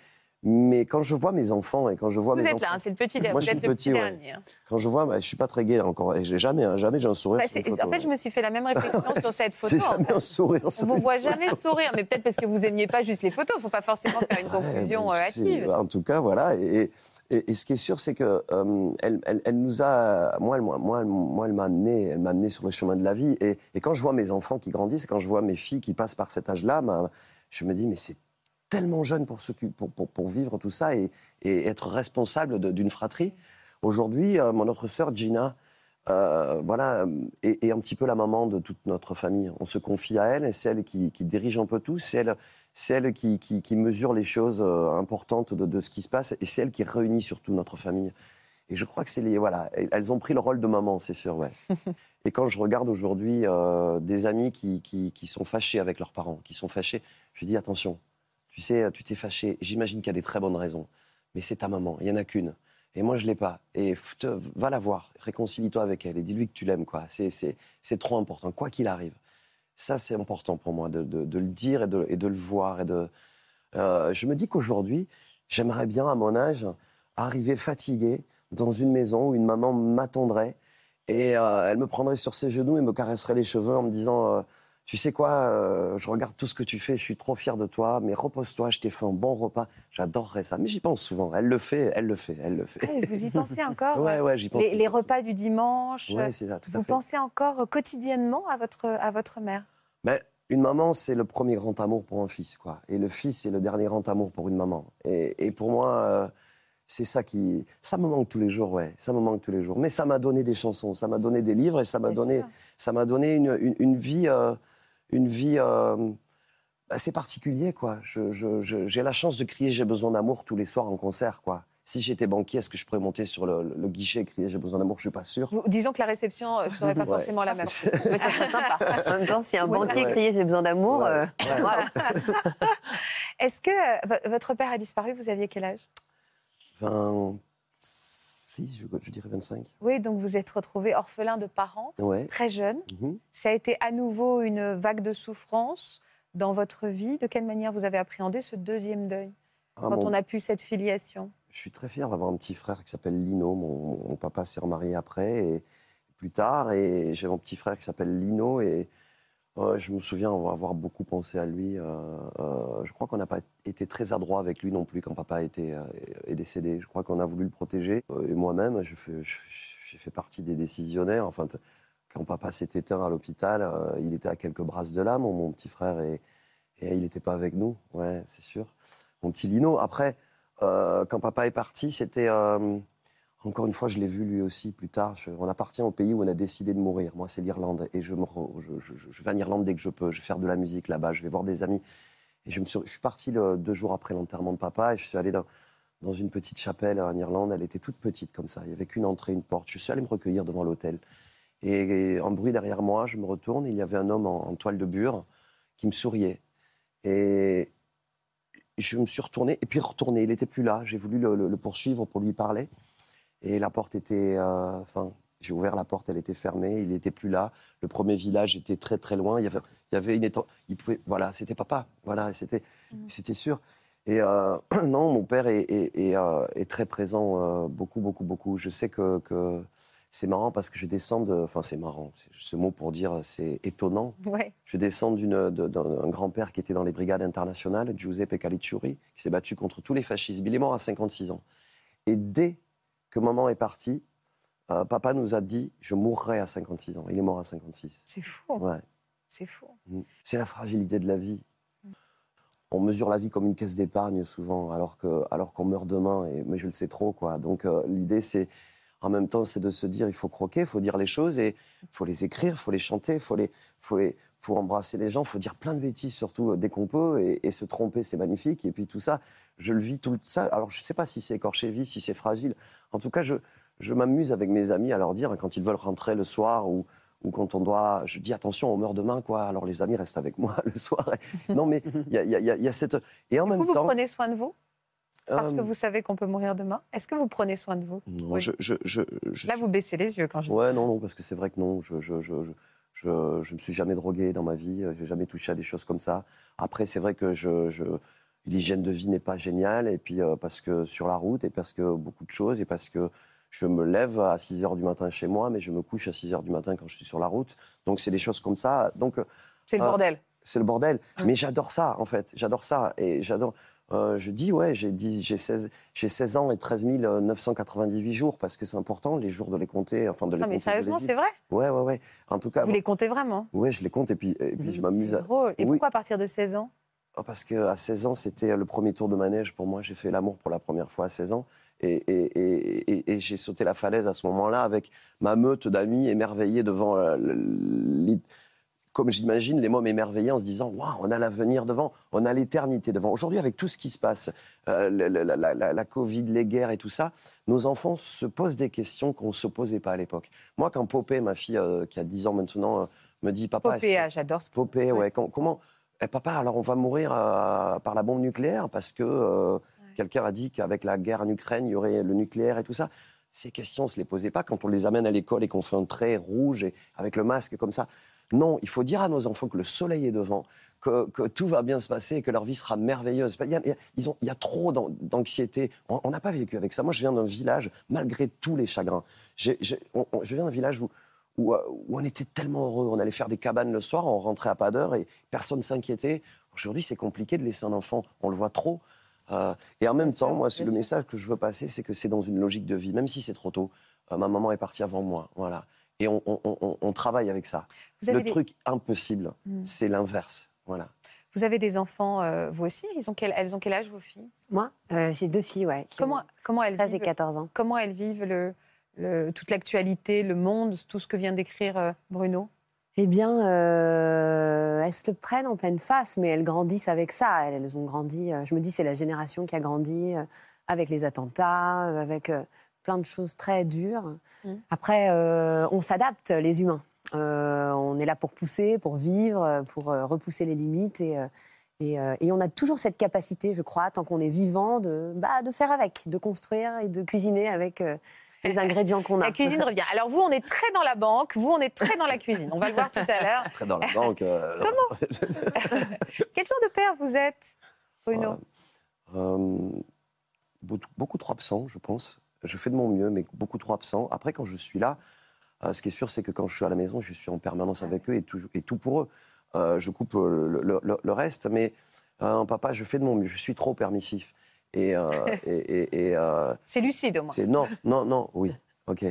[SPEAKER 2] mais quand je vois mes enfants et quand je vois
[SPEAKER 1] Vous
[SPEAKER 2] mes
[SPEAKER 1] êtes
[SPEAKER 2] enfants,
[SPEAKER 1] là, hein, c'est le petit,
[SPEAKER 2] Moi,
[SPEAKER 1] vous
[SPEAKER 2] je suis
[SPEAKER 1] êtes
[SPEAKER 2] le petit,
[SPEAKER 1] petit
[SPEAKER 2] ouais.
[SPEAKER 1] dernier. hein.
[SPEAKER 2] quand je vois, bah, je suis pas très gai encore. Et j'ai jamais, hein, jamais j'ai un sourire.
[SPEAKER 1] Bah,
[SPEAKER 2] sur une
[SPEAKER 1] c'est-
[SPEAKER 2] photo,
[SPEAKER 1] en fait, je me suis fait la même réflexion sur cette photo.
[SPEAKER 2] J'ai
[SPEAKER 1] en
[SPEAKER 2] jamais
[SPEAKER 1] fait.
[SPEAKER 2] un sourire.
[SPEAKER 1] On vous voit
[SPEAKER 2] photo.
[SPEAKER 1] jamais sourire, mais peut-être parce que vous aimiez pas juste les photos. Il ne faut pas forcément faire une
[SPEAKER 2] Ouais,
[SPEAKER 1] conclusion
[SPEAKER 2] ben,
[SPEAKER 1] euh, hâtive.
[SPEAKER 2] En tout cas, voilà. Et, et- et ce qui est sûr, c'est que euh, elle, elle- elle nous a, moi, elle, moi, moi, elle- m'a amené, elle m'a amené sur le chemin de la vie. Et, et quand je vois mes enfants qui grandissent, quand je vois mes filles qui passent par cet âge-là, ben, je me dis, mais c'est tellement jeune pour, s'occuper- pour, pour, pour vivre tout ça et, et être responsable d'une fratrie. Aujourd'hui, euh, mon autre sœur Gina, euh, voilà, est, est un petit peu la maman de toute notre famille. On se confie à elle et c'est elle qui, qui dirige un peu tout. C'est elle, c'est elle qui, qui- qui mesure les choses euh, importantes de, de ce qui se passe et c'est elle qui réunit surtout notre famille. Et je crois que c'est les voilà, elles- elles ont pris le rôle de maman, c'est sûr, ouais. et quand je regarde aujourd'hui euh, des amis qui, qui, qui sont fâchés avec leurs parents, qui sont fâchés, je dis attention, tu sais, tu t'es fâché. J'imagine qu'il y a des très bonnes raisons, mais c'est ta maman, il y en a qu'une. Et moi, je l'ai pas. Et te- va la voir, réconcilie-toi avec elle et dis-lui que tu l'aimes, quoi. C'est, trop important, quoi qu'il arrive. Ça, c'est important pour moi de, de- de le dire et de, et de le voir. Et de, Euh, je me dis qu'aujourd'hui, j'aimerais bien, à mon âge, arriver fatigué dans une maison où une maman m'attendrait et euh, elle me prendrait sur ses genoux et me caresserait les cheveux en me disant euh, Tu sais quoi, euh, je regarde tout ce que tu fais, je suis trop fier de toi, mais repose-toi, je t'ai fait un bon repas. J'adorerais ça. Mais j'y pense souvent. Elle le fait, elle le fait, elle le fait.
[SPEAKER 1] Ah, vous y pensez encore
[SPEAKER 2] Ouais, ouais, j'y pense.
[SPEAKER 1] les, les repas du dimanche
[SPEAKER 2] Ouais, c'est ça, tout à
[SPEAKER 1] Vous
[SPEAKER 2] fait.
[SPEAKER 1] pensez encore euh, quotidiennement à votre, à votre mère?
[SPEAKER 2] Ben, une maman, c'est le premier grand amour pour un fils, quoi. Et le fils, c'est le dernier grand amour pour une maman. Et, et pour moi, euh, c'est ça qui. Ça me manque tous les jours, ouais. Ça me manque tous les jours. Mais ça m'a donné des chansons, ça m'a donné des livres et ça m'a donné,
[SPEAKER 1] sûr.
[SPEAKER 2] ça m'a donné une, une, une vie, euh, une vie euh, assez particulière, quoi. Je- je- je- j'ai la chance de crier J'ai besoin d'amour tous les soirs en concert, quoi. Si j'étais banquier, est-ce que je pourrais monter sur le, le guichet et crier J'ai besoin d'amour? Je suis pas sûr.
[SPEAKER 1] Vous- Disons que la réception ne serait pas
[SPEAKER 2] Ouais.
[SPEAKER 1] forcément la même.
[SPEAKER 3] Mais ça serait sympa. En même temps, si un banquier
[SPEAKER 2] Ouais.
[SPEAKER 3] criait J'ai besoin d'amour,
[SPEAKER 2] Ouais.
[SPEAKER 3] euh.
[SPEAKER 1] Est-ce que euh, vo- votre père a disparu? Vous aviez quel âge?
[SPEAKER 2] 26, je, je dirais 25.
[SPEAKER 1] Oui, donc vous êtes retrouvé orphelin de parents,
[SPEAKER 2] Ouais.
[SPEAKER 1] très jeune.
[SPEAKER 2] Mhm.
[SPEAKER 1] Ça a été à nouveau une vague de souffrance dans votre vie. De quelle manière vous avez appréhendé ce deuxième deuil
[SPEAKER 2] Ah,
[SPEAKER 1] quand
[SPEAKER 2] mon-
[SPEAKER 1] on a pu cette filiation?
[SPEAKER 2] Je suis très fier d'avoir un petit frère qui s'appelle Lino. Mon, mon papa s'est remarié après et plus tard, et j'ai mon petit frère qui s'appelle Lino et euh, je me souviens avoir beaucoup pensé à lui. euh, euh, je crois qu'on n'a pas été très adroit avec lui non plus quand papa était, est décédé. Je crois qu'on a voulu le protéger. Et moi-même, je fais- je- j'ai fait partie des décisionnaires. Enfin, quand papa s'est éteint à l'hôpital, il était à quelques brasses de là, mon, petit frère, et, il n'était pas avec nous. Ouais, c'est sûr. Mon petit Lino. Après, quand papa est parti, c'était. Encore une fois, je l'ai vu lui aussi plus tard. On appartient au pays où on a décidé de mourir. Moi, c'est l'Irlande. Et je, vais en Irlande dès que je peux. Je vais faire de la musique là-bas. Je vais voir des amis. Et je, suis, je parti deux jours après l'enterrement de papa et je suis allé dans, une petite chapelle en Irlande. Elle était toute petite comme ça. Il n'y avait qu'une entrée, une porte. Je suis allé me recueillir devant l'hôtel. Et, un bruit derrière moi, je me retourne. Il y avait un homme en, en toile de bure qui me souriait. Et je me suis retourné, et puis retourné. Il n'était plus là. J'ai voulu le poursuivre pour lui parler. Et la porte était. euh, Enfin, J'ai ouvert la porte, elle était fermée, il n'était plus là. Le premier village était très très loin. Il y avait, il y avait une étang... Il pouvait, voilà, c'était papa. Voilà, c'était, c'était sûr. Et euh, non, mon père est, est- est, euh, est très présent, euh, beaucoup, beaucoup, beaucoup. Je sais que, que c'est marrant parce que je descends de. Enfin, c'est marrant. c'est Ce mot pour dire c'est étonnant.
[SPEAKER 1] Ouais.
[SPEAKER 2] Je descends d'une- d'un grand-père qui était dans les brigades internationales, Giuseppe Caliciuri, qui s'est battu contre tous les fascismes. Il est mort à 56 ans. Et dès que maman est partie, euh, papa nous a dit Je mourrai à 56 ans. Il est mort à 56.
[SPEAKER 1] C'est fou.
[SPEAKER 2] Ouais.
[SPEAKER 1] C'est fou.
[SPEAKER 2] Mm. C'est la fragilité de la vie. On mesure la vie comme une caisse d'épargne souvent, alors que alors qu'on meurt demain. Et mais je le sais trop quoi. Donc euh, l'idée c'est en même temps c'est de se dire il faut croquer, il faut dire les choses et il faut les écrire, il faut les chanter, il faut les faut les faut embrasser les gens, il faut dire plein de bêtises surtout dès qu'on peut et, et se tromper c'est magnifique. Et puis tout ça, je le vis tout ça. Alors je sais pas si c'est écorché vif, si c'est fragile. En tout cas je je m'amuse avec mes amis à leur dire hein, quand ils veulent rentrer le soir ou ou quand on doit, je dis attention, on meurt demain, quoi. Alors les amis restent avec moi le soir. Non, mais il y a, y y y cette. Et en même
[SPEAKER 1] coup, vous
[SPEAKER 2] temps.
[SPEAKER 1] prenez soin de vous? Parce que
[SPEAKER 2] euh,
[SPEAKER 1] vous savez qu'on peut mourir demain. Est-ce que vous prenez soin de vous?
[SPEAKER 2] Non,
[SPEAKER 1] Oui.
[SPEAKER 2] je, je, je, je
[SPEAKER 1] Là, vous baissez les yeux quand je.
[SPEAKER 2] Ouais, non, non, parce que c'est vrai que non. Je, je, je, je, je, je me suis jamais drogué dans ma vie. euh, J'ai jamais touché à des choses comme ça. Après, c'est vrai que je, je, l'hygiène de vie n'est pas géniale. Et puis, euh, parce que sur la route, et parce que beaucoup de choses, et parce que je me lève à 6 heures du matin chez moi, mais je me couche à 6 heures du matin quand je suis sur la route. Donc, c'est des choses comme ça. Donc, euh,
[SPEAKER 1] C'est le bordel.
[SPEAKER 2] c'est le bordel. Mais j'adore ça, en fait. J'adore ça. Et j'adore. Euh, je dis, ouais, j'ai dix- j'ai 16, j'ai 16 ans et 13 998 jours, parce que c'est important, les jours de les compter. Enfin, de les
[SPEAKER 1] Non, mais sérieusement, c'est vrai?
[SPEAKER 2] Ouais, ouais, ouais. En tout cas,
[SPEAKER 1] Vous les comptez vraiment?
[SPEAKER 2] Ouais, je les compte et puis, et puis je m'amuse.
[SPEAKER 1] C'est drôle. Et
[SPEAKER 2] Oui.
[SPEAKER 1] pourquoi à partir de 16 ans?
[SPEAKER 2] Oh, Parce qu'à 16 ans, c'était le premier tour de manège pour moi. J'ai fait l'amour pour la première fois à 16 ans. Et, et- et- et- et j'ai sauté la falaise à ce moment-là avec ma meute d'amis émerveillés devant. Comme j'imagine, les mômes émerveillés en se disant Waouh, on a l'avenir devant, on a l'éternité devant. Aujourd'hui, avec tout ce qui se passe, euh, la, la- la- la Covid, les guerres et tout ça, nos enfants se posent des questions qu'on ne se posait pas à l'époque. Moi, quand Popé, ma fille euh, qui a 10 ans maintenant, euh, me dit Papa, que-
[SPEAKER 1] Popéa, j'adore ce
[SPEAKER 2] Popé, ouais. Com- comment Eh, Papa, alors on va mourir par la bombe nucléaire parce que quelqu'un a dit qu'avec la guerre en Ukraine, il y aurait le nucléaire et tout ça. Ces questions, on ne se les posait pas quand on les amène à l'école et qu'on fait un trait rouge et avec le masque comme ça. Non, il faut dire à nos enfants que le soleil est devant, que, que tout va bien se passer, que leur vie sera merveilleuse. Il y a, ils ont- il y a trop d'an- d'anxiété. On n'a pas vécu avec ça. Moi, je viens d'un village, malgré tous les chagrins. On- on- je viens d'un village où, où, euh, où on était tellement heureux. On allait faire des cabanes le soir, on rentrait à pas d'heure et personne s'inquiétait. Aujourd'hui, c'est compliqué de laisser un enfant. On le voit trop. Euh, et en même
[SPEAKER 1] Bien
[SPEAKER 2] temps,
[SPEAKER 1] sûr,
[SPEAKER 2] moi,
[SPEAKER 1] bien
[SPEAKER 2] le
[SPEAKER 1] sûr.
[SPEAKER 2] message que je veux passer, c'est que c'est dans une logique de vie, même si c'est trop tôt. Euh, ma maman est partie avant moi, voilà. Et on, on- on- on travaille avec ça.
[SPEAKER 1] Vous avez
[SPEAKER 2] Le
[SPEAKER 1] des-
[SPEAKER 2] truc impossible,
[SPEAKER 1] Hmm.
[SPEAKER 2] c'est l'inverse, voilà.
[SPEAKER 1] Vous avez des enfants, euh, vous aussi? Ils ont quel... Elles ont quel âge, vos filles?
[SPEAKER 3] Moi, euh, j'ai deux filles, ouais.
[SPEAKER 1] comment,
[SPEAKER 3] ont
[SPEAKER 1] comment, elles
[SPEAKER 3] 13 et
[SPEAKER 1] vivent,
[SPEAKER 3] 14 ans.
[SPEAKER 1] comment elles vivent le, le- toute l'actualité, le monde, tout ce que vient d'écrire euh, Bruno?
[SPEAKER 3] Eh bien, euh, elles se le prennent en pleine face, mais elles grandissent avec ça. Elles, elles ont grandi. euh, je me dis, c'est la génération qui a grandi euh, avec les attentats, avec euh, plein de choses très dures.
[SPEAKER 1] Mm.
[SPEAKER 3] Après, euh, on s'adapte, les humains. Euh, on est là pour pousser, pour vivre, pour euh, repousser les limites. Et, euh, et, euh, et on a toujours cette capacité, je crois, tant qu'on est vivant, de, bah, de faire avec, de construire et de cuisiner avec euh, les ingrédients qu'on a.
[SPEAKER 1] La cuisine revient. Alors vous, on est très dans la banque, vous, on est très dans la cuisine. On va le voir tout à l'heure.
[SPEAKER 2] Après, dans la banque. euh,
[SPEAKER 1] Quel genre de père vous êtes, Bruno
[SPEAKER 2] Euh, beaucoup trop absent, je pense. Je fais de mon mieux, mais beaucoup trop absent. Après, quand je suis là, euh, ce qui est sûr, c'est que quand je suis à la maison, je suis en permanence avec eux et tout, et tout pour eux. Euh, je coupe euh, le, le- le- le reste, mais euh, papa, je fais de mon mieux. Je suis trop permissif. Et, et, et- et,
[SPEAKER 1] C'est lucide au moins.
[SPEAKER 2] non, non, non, oui, ok.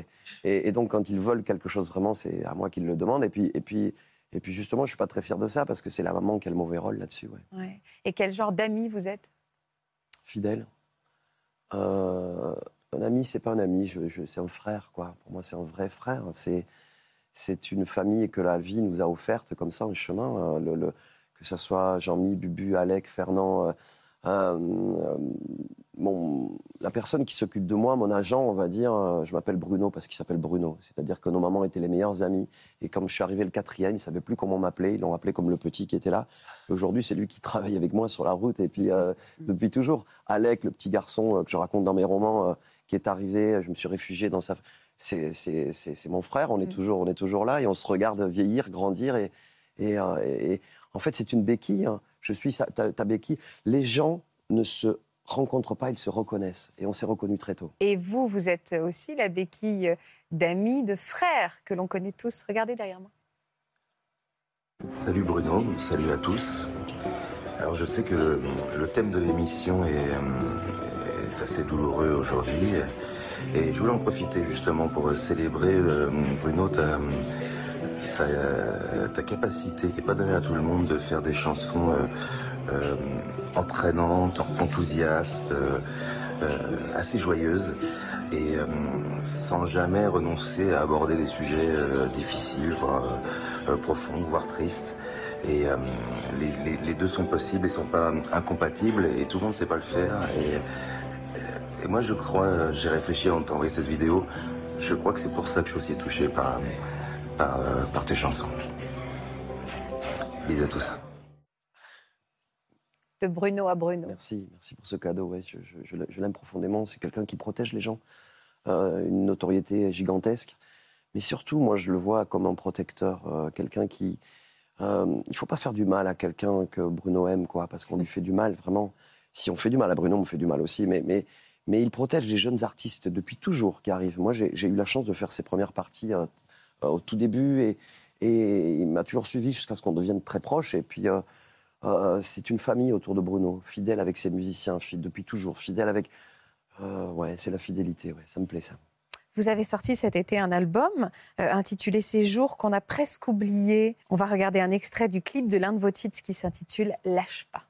[SPEAKER 2] Et, donc, quand ils veulent quelque chose vraiment, c'est à moi qu'ils le demandent. Et puis, et puis, et puis, justement, je suis pas très fier de ça parce que c'est la maman qui a le mauvais rôle là-dessus. Ouais.
[SPEAKER 1] Ouais. Et quel genre d'amis vous êtes?
[SPEAKER 2] Fidèle. Euh, un ami, c'est pas un ami, je, c'est un frère, quoi. Pour moi, c'est un vrai frère. C'est, c'est une famille que la vie nous a offerte comme ça, un chemin. euh, que ce soit Jean-Mi, Bubu, Alec, Fernand, euh, mon, la personne qui s'occupe de moi, mon agent, on va dire, euh, je m'appelle Bruno parce qu'il s'appelle Bruno. C'est-à-dire que nos mamans étaient les meilleures amies. Et comme je suis arrivé le quatrième, ils ne savaient plus comment m'appeler. Ils l'ont appelé comme le petit qui était là. Aujourd'hui, c'est lui qui travaille avec moi sur la route. Et puis, euh, depuis toujours, Alec, le petit garçon euh, que je raconte dans mes romans, euh, qui est arrivé, je me suis réfugié dans sa. c'est- mon frère, on est,
[SPEAKER 1] Mm.
[SPEAKER 2] toujours, on est toujours là et on se regarde vieillir, grandir. Et, et, euh, et- en fait, c'est une béquille. hein. Je suis sa- ta, ta béquille. Les gens ne se rencontrent pas, ils se reconnaissent. Et on s'est reconnus très tôt.
[SPEAKER 1] Et vous, vous êtes aussi la béquille d'amis, de frères que l'on connaît tous. Regardez derrière moi.
[SPEAKER 7] Salut Bruno, salut à tous. Alors je sais que le, le thème de l'émission est, euh, est assez douloureux aujourd'hui et je voulais en profiter justement pour célébrer euh, Bruno ta, ta, euh, ta capacité qui n'est pas donnée à tout le monde de faire des chansons euh, euh, entraînantes, enthousiastes, assez joyeuses et euh, sans jamais renoncer à aborder des sujets euh, difficiles, voire euh, profonds, voire tristes. Et les, les- les deux sont possibles et sont pas incompatibles et tout le monde sait pas le faire. Et, et moi je crois, j'ai réfléchi de t'envoyer cette vidéo, je crois que c'est pour ça que je suis aussi touché par, par, euh, par tes chansons. Bisous à tous.
[SPEAKER 1] De Bruno à Bruno.
[SPEAKER 2] Merci, merci pour ce cadeau. Ouais, je je- je l'a- je l'aime profondément. C'est quelqu'un qui protège les gens. Euh, une notoriété gigantesque. Mais surtout, moi, je le vois comme un protecteur. euh, quelqu'un qui. euh, il ne faut pas faire du mal à quelqu'un que Bruno aime, quoi, parce qu'on lui fait du mal, vraiment. Si on fait du mal à Bruno, on me fait du mal aussi. Mais, mais, mais il protège les jeunes artistes depuis toujours qui arrivent. Moi, j'ai eu la chance de faire ses premières parties au tout début et, et il m'a toujours suivi jusqu'à ce qu'on devienne très proches. Et puis. euh, euh, c'est une famille autour de Bruno, fidèle avec ses musiciens, depuis toujours, fidèle avec. Euh, ouais, c'est la fidélité, ouais, ça me plaît ça.
[SPEAKER 1] Vous avez sorti cet été un album euh, intitulé Ces jours qu'on a presque oubliés. On va regarder un extrait du clip de l'un de vos titres qui s'intitule Lâche pas.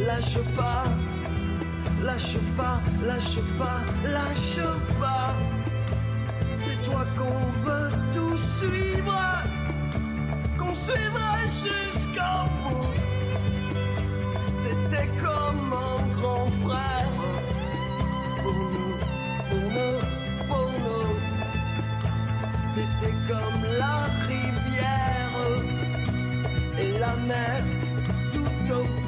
[SPEAKER 4] Lâche pas, lâche pas, lâche pas, lâche pas. C'est toi qu'on veut tout suivre, qu'on suivra jusqu'au bout. T'étais comme un grand frère pour nous, pour nous, pour nous. T'étais comme la rivière et la mer tout au.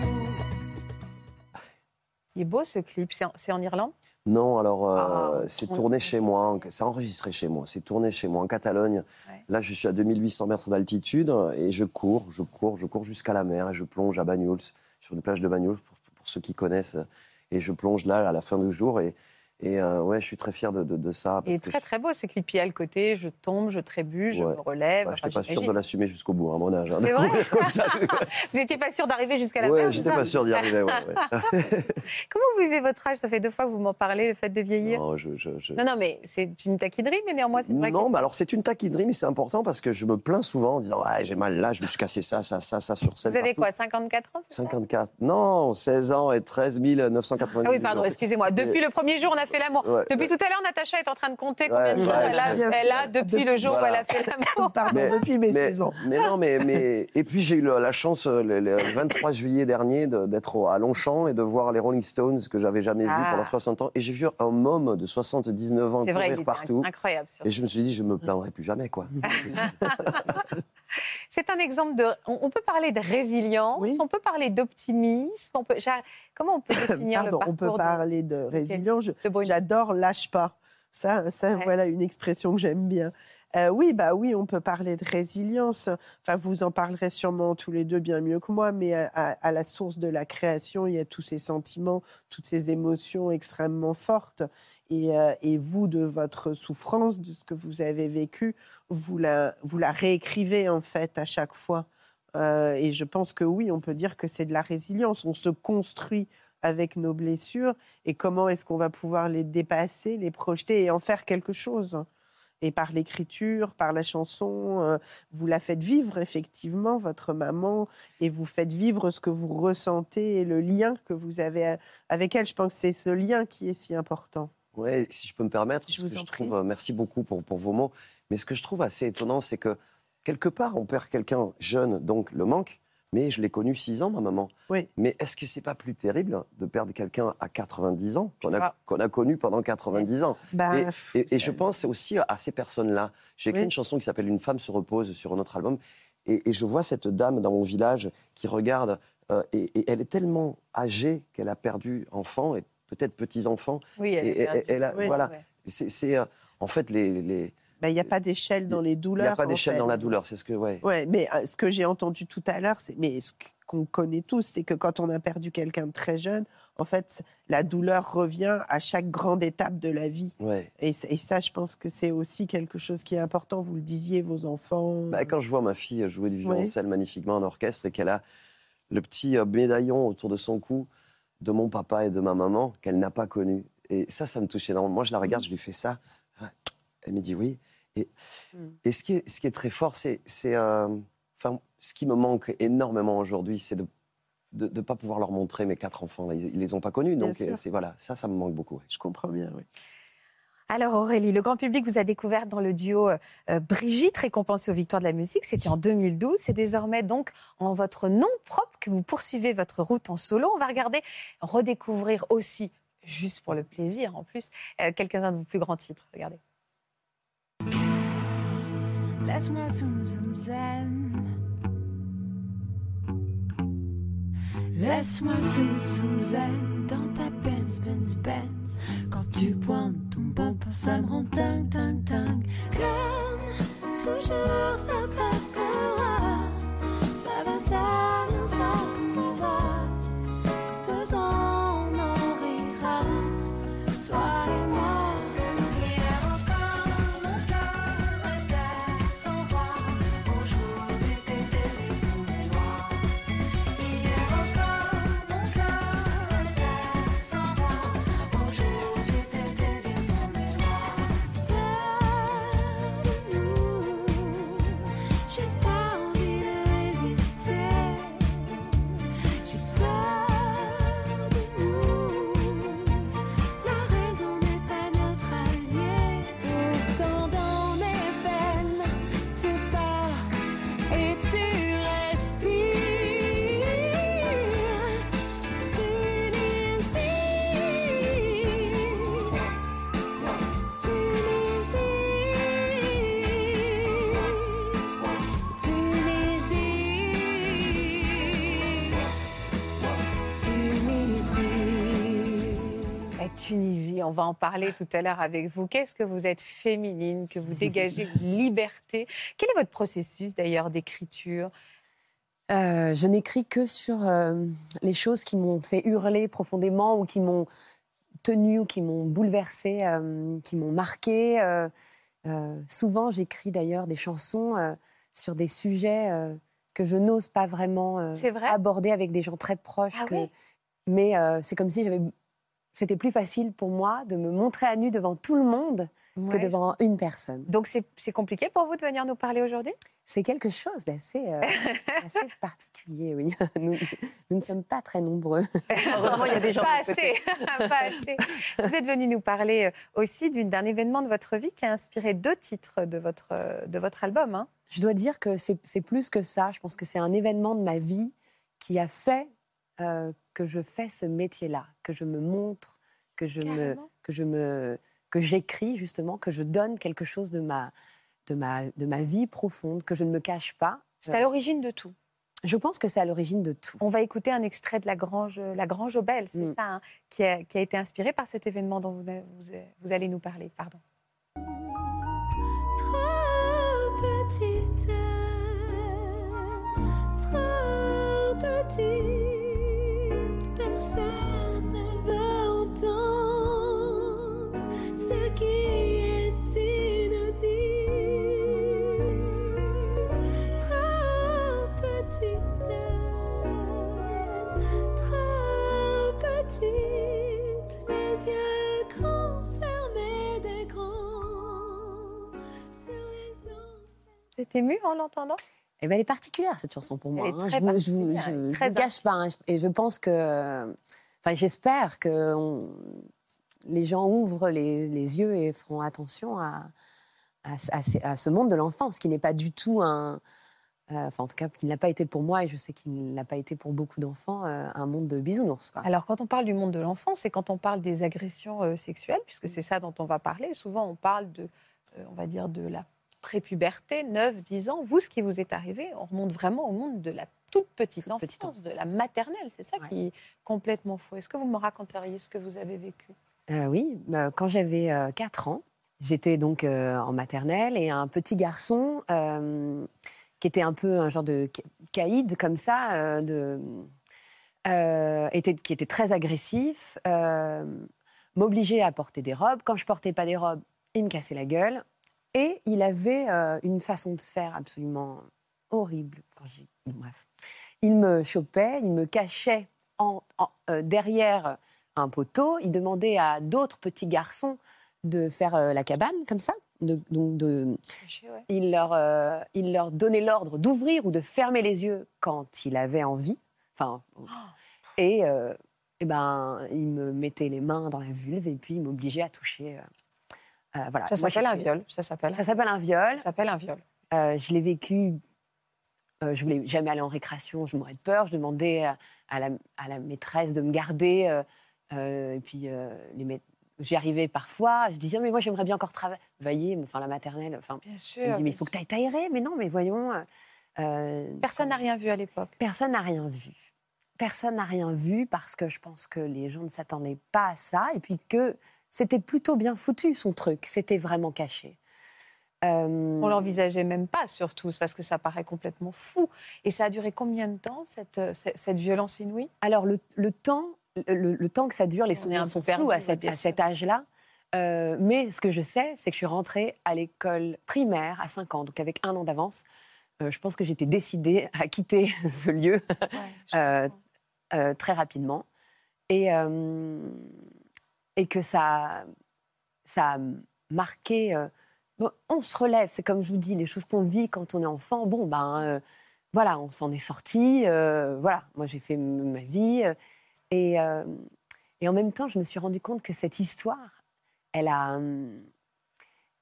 [SPEAKER 1] Il est beau ce clip, c'est en, Irlande?
[SPEAKER 2] Non, alors euh,
[SPEAKER 1] Ah,
[SPEAKER 2] c'est tourné chez moi, c'est enregistré chez moi, c'est tourné chez moi en Catalogne.
[SPEAKER 1] Ouais.
[SPEAKER 2] Là, je suis à 2800 mètres d'altitude et je cours, je cours, je cours jusqu'à la mer et je plonge à Banyuls, sur une plage de Banyuls, pour, pour ceux qui connaissent. Et je plonge là à la fin du jour et, et euh, ouais, je suis très fier de, de- de ça.
[SPEAKER 1] Est
[SPEAKER 2] que
[SPEAKER 1] très
[SPEAKER 2] je-
[SPEAKER 1] très beau ce clip. Il y a le côté je tombe, je trébuche, je
[SPEAKER 2] Ouais.
[SPEAKER 1] me relève.
[SPEAKER 2] bah, je n'étais pas sûr de l'assumer jusqu'au bout, à mon âge. hein,
[SPEAKER 1] C'est vrai. Vous n'étiez pas sûr d'arriver jusqu'à la
[SPEAKER 2] ouais,
[SPEAKER 1] fin c'est
[SPEAKER 2] j'étais pas sûr d'y arriver. ouais, ouais.
[SPEAKER 1] Comment vous vivez votre âge? Ça fait deux fois que vous m'en parlez, le fait de vieillir?
[SPEAKER 2] Non, je- je-
[SPEAKER 1] Non, non, mais c'est une taquinerie, mais néanmoins, c'est vrai.
[SPEAKER 2] Non, mais alors c'est une taquinerie, mais c'est important parce que je me plains souvent en disant ouais, j'ai mal là, je me suis cassé ça, ça, ça, ça sur scène.
[SPEAKER 1] Vous avez
[SPEAKER 2] partout.
[SPEAKER 1] quoi, 54 ans c'est ça?
[SPEAKER 2] 54. Non, 16 ans et 13 990.
[SPEAKER 1] Ah oui, pardon, excusez-moi. Depuis le premier jour, on a fait l'amour.
[SPEAKER 2] Ouais,
[SPEAKER 1] Depuis
[SPEAKER 2] ouais.
[SPEAKER 1] tout à l'heure, Natacha est en train de compter
[SPEAKER 2] Ouais,
[SPEAKER 1] combien de jours
[SPEAKER 2] ouais,
[SPEAKER 1] elle, a, elle a depuis le jour où elle a fait l'amour.
[SPEAKER 6] Pardon,
[SPEAKER 2] Mais-
[SPEAKER 6] depuis mes
[SPEAKER 2] mais,
[SPEAKER 6] 16 ans.
[SPEAKER 2] mais non, mais, mais et puis j'ai eu la chance le, le 23 juillet dernier de- d'être à Longchamp et de voir les Rolling Stones que j'avais jamais vus
[SPEAKER 1] Ah.
[SPEAKER 2] pendant 60 ans et j'ai vu un môme de 79 ans
[SPEAKER 1] vrai,
[SPEAKER 2] courir
[SPEAKER 1] était
[SPEAKER 2] partout
[SPEAKER 1] incroyable.
[SPEAKER 2] et je me suis dit je me plaindrai plus jamais quoi.
[SPEAKER 1] C'est un exemple de. On, peut parler de résilience,
[SPEAKER 6] Oui.
[SPEAKER 1] on peut parler d'optimisme. On peut. Comment on peut définir
[SPEAKER 6] Pardon,
[SPEAKER 1] le
[SPEAKER 6] on peut
[SPEAKER 1] parcours de-
[SPEAKER 6] parler de résilience. J'adore lâche pas. Ça, ça
[SPEAKER 1] Ouais.
[SPEAKER 6] voilà une expression que j'aime bien. Euh, oui, bah oui, on peut parler de résilience. Enfin, vous en parlerez sûrement tous les deux bien mieux que moi, mais à, à- la source de la création, il y a tous ces sentiments, toutes ces émotions extrêmement fortes. Et, euh, vous, de votre souffrance, de ce que vous avez vécu, vous la, réécrivez en fait à chaque fois. Euh, et je pense que oui, on peut dire que c'est de la résilience. On se construit avec nos blessures et comment est-ce qu'on va pouvoir les dépasser, les projeter et en faire quelque chose? Et par l'écriture, par la chanson, euh, vous la faites vivre effectivement, votre maman, et vous faites vivre ce que vous ressentez et le lien que vous avez euh, avec elle. Je pense que c'est ce lien qui est si important.
[SPEAKER 2] Ouais, si je peux me permettre,
[SPEAKER 6] Je
[SPEAKER 2] ce
[SPEAKER 6] vous
[SPEAKER 2] que
[SPEAKER 6] en
[SPEAKER 2] je
[SPEAKER 6] prie.
[SPEAKER 2] trouve, euh, merci beaucoup pour, pour vos mots, mais ce que je trouve assez étonnant, c'est que quelque part, on perd quelqu'un jeune, donc le manque, mais je l'ai connu 6 ans, ma maman.
[SPEAKER 6] Oui.
[SPEAKER 2] Mais est-ce que c'est pas plus terrible de perdre quelqu'un à 90 ans, qu'on a, qu'on a connu pendant 90 ans?
[SPEAKER 6] Bah,
[SPEAKER 2] et,
[SPEAKER 6] pff,
[SPEAKER 2] et- et je pense aussi à ces personnes-là. J'ai écrit
[SPEAKER 6] Oui.
[SPEAKER 2] une chanson qui s'appelle Une femme se repose sur un autre album. Et, et je vois cette dame dans mon village qui regarde. euh, et, elle est tellement âgée qu'elle a perdu enfant. Et peut-être petits-enfants.
[SPEAKER 1] Oui, elle
[SPEAKER 2] Et, là,
[SPEAKER 6] Oui.
[SPEAKER 2] voilà,
[SPEAKER 1] Ouais.
[SPEAKER 2] c'est, c'est, euh, en fait, les, les-
[SPEAKER 6] Ben, Il n'y a pas d'échelle dans les
[SPEAKER 2] il
[SPEAKER 6] douleurs.
[SPEAKER 2] n'y a pas d'échelle dans la douleur, c'est ce que, ouais.
[SPEAKER 6] Ouais, mais euh, ce que j'ai entendu tout à l'heure, c'est mais ce qu'on connaît tous, c'est que quand on a perdu quelqu'un de très jeune, en fait, la douleur revient à chaque grande étape de la vie.
[SPEAKER 2] ouais.
[SPEAKER 6] Et, ça, je pense que c'est aussi quelque chose qui est important. Vous le disiez, vos enfants.
[SPEAKER 2] Bah, quand je vois ma fille jouer du violoncelle magnifiquement en orchestre et qu'elle a le petit euh, médaillon autour de son cou de mon papa et de ma maman qu'elle n'a pas connu. Et ça, ça me touche énormément. Moi, je la regarde, je lui fais ça. Elle me dit oui. Et,
[SPEAKER 6] Mm.
[SPEAKER 2] et ce, qui est, ce qui est très fort, c'est. c'est, euh, Enfin, ce qui me manque énormément aujourd'hui, c'est de de ne pas pouvoir leur montrer mes quatre enfants. Ils ne les ont pas connus. Donc, euh, c'est voilà, ça, ça me manque beaucoup.
[SPEAKER 6] Je comprends bien, oui.
[SPEAKER 1] Alors Aurélie, le grand public vous a découvert dans le duo euh, Brigitte, récompensé aux Victoires de la musique. C'était en 2012. C'est désormais donc en votre nom propre que vous poursuivez votre route en solo. On va regarder, redécouvrir aussi, juste pour le plaisir en plus, euh, quelques-uns de vos plus grands titres. Regardez.
[SPEAKER 8] Laisse-moi zoom zoom zen. Laisse-moi zoom zoom zen dans ta Benz Benz Benz. Quand tu pointes ton bumper, ça me rend dingue dingue dingue. Comme toujours, on
[SPEAKER 1] va en parler tout à l'heure avec vous. Qu'est-ce que vous êtes féminine, que vous dégagez une liberté? Quel est votre processus d'ailleurs d'écriture?
[SPEAKER 3] Euh, je n'écris que sur euh, les choses qui m'ont fait hurler profondément ou qui m'ont tenue ou qui m'ont bouleversée, euh, qui m'ont marqué. Euh, souvent, j'écris d'ailleurs des chansons sur des sujets que je n'ose pas vraiment
[SPEAKER 1] vrai?
[SPEAKER 3] aborder avec des gens très proches.
[SPEAKER 1] Ah
[SPEAKER 3] que-
[SPEAKER 1] oui
[SPEAKER 3] Mais euh, c'est comme si j'avais. C'était plus facile pour moi de me montrer à nu devant tout le monde que devant une personne.
[SPEAKER 1] Donc c'est compliqué pour vous de venir nous parler aujourd'hui?
[SPEAKER 3] C'est quelque chose d'assez euh, particulier, oui. Nous, nous ne sommes pas très nombreux.
[SPEAKER 6] Heureusement, il y a des gens
[SPEAKER 1] Pas assez, pas assez. Vous êtes venu nous parler euh, aussi d'un événement de votre vie qui a inspiré deux titres de votre, euh, de votre album. hein.
[SPEAKER 3] Je dois dire que c'est c'est plus que ça. Je pense que c'est un événement de ma vie qui a fait euh, que je fais ce métier-là, que je me montre, que je me, que je me, que j'écris justement, que je donne quelque chose de ma, de ma, de ma vie profonde, que je ne me cache pas.
[SPEAKER 1] C'est à l'origine de tout.
[SPEAKER 3] Je pense que c'est à l'origine de tout.
[SPEAKER 1] On va écouter un extrait de La Grange, la Grange aux Belles, c'est
[SPEAKER 3] Mm.
[SPEAKER 1] ça, hein, qui, a, qui a été inspiré par cet événement dont vous, vous, vous allez nous parler. Pardon.
[SPEAKER 8] Trop petite, trop petite,
[SPEAKER 1] C'était ému en l'entendant?
[SPEAKER 3] Eh ben, elle est particulière cette chanson pour moi. Hein. je je vous, je- je
[SPEAKER 1] très
[SPEAKER 3] vous cache pas. hein. Et je pense que, enfin, j'espère que on- les gens ouvrent les, les yeux et feront attention à, à, à ce- à ce monde de l'enfance qui n'est pas du tout un, euh, enfin en tout cas qui ne l'a pas été pour moi et je sais qu'il ne l'a pas été pour beaucoup d'enfants, euh, un monde de bisounours. Quoi.
[SPEAKER 1] Alors, quand on parle du monde de l'enfance et quand on parle des agressions euh, sexuelles, puisque c'est ça dont on va parler, souvent on parle de, on va dire, de la prépuberté, 9, 10 ans. Vous, ce qui vous est arrivé, on remonte vraiment au monde de la toute petite
[SPEAKER 3] Toute
[SPEAKER 1] enfance,
[SPEAKER 3] petite
[SPEAKER 1] de la maternelle. C'est ça
[SPEAKER 3] Ouais.
[SPEAKER 1] qui est complètement fou. Est-ce que vous me raconteriez ce que vous avez vécu?
[SPEAKER 3] Euh, oui, bah, quand j'avais 4 ans, j'étais donc euh, en maternelle et un petit garçon euh, qui était un peu un genre de ca- caïd comme ça, euh, de, euh, était, qui était très agressif, euh, m'obligeait à porter des robes. Quand je portais pas des robes, il me cassait la gueule. Et il avait euh, une façon de faire absolument horrible. Quand Bref. Il me chopait, il me cachait en- en- euh, derrière un poteau. Il demandait à d'autres petits garçons de faire euh, la cabane, comme ça. De- donc de, il, leur, euh, il leur donnait l'ordre d'ouvrir ou de fermer les yeux quand il avait envie. Enfin, et, euh, eh ben, il me mettait les mains dans la vulve et puis il m'obligeait à toucher. Euh, voilà.
[SPEAKER 1] Ça s'appelle un viol. Ça s'appelle.
[SPEAKER 3] Ça s'appelle un viol.
[SPEAKER 1] Ça s'appelle un viol.
[SPEAKER 3] Euh, je l'ai vécu. euh, je voulais jamais aller en récréation, je mourais de peur. Je demandais à, à la, à la maîtresse de me garder. euh, euh, et puis, les j'y arrivais parfois. Je disais, mais moi, j'aimerais bien encore travailler. Enfin, la maternelle. Enfin,
[SPEAKER 1] Bien sûr.
[SPEAKER 3] me dit, mais il faut que tu ailles t'aérer. Mais non, mais voyons.
[SPEAKER 1] Personne n'a rien vu à l'époque.
[SPEAKER 3] Personne n'a rien vu. Personne n'a rien vu parce que je pense que les gens ne s'attendaient pas à ça et puis que c'était plutôt bien foutu son truc. C'était vraiment caché. Euh,
[SPEAKER 1] On l'envisageait même pas, surtout, parce que ça paraît complètement fou. Et ça a duré combien de temps, cette, euh, cette, cette violence inouïe?
[SPEAKER 3] Alors, le, le temps, le, le temps que ça dure, les souvenirs sont flous à, cette- à cet âge-là. Euh, mais ce que je sais, c'est que je suis rentrée à l'école primaire à 5 ans, donc avec un an d'avance. Euh, je pense que j'étais décidée à quitter ce lieu très rapidement. Et, et que ça, ça a marqué. euh, on se relève, c'est comme je vous dis, les choses qu'on vit quand on est enfant. Bon, ben euh, voilà, on s'en est sorti. euh, voilà, moi j'ai fait ma vie. et, en même temps, je me suis rendu compte que cette histoire, elle a.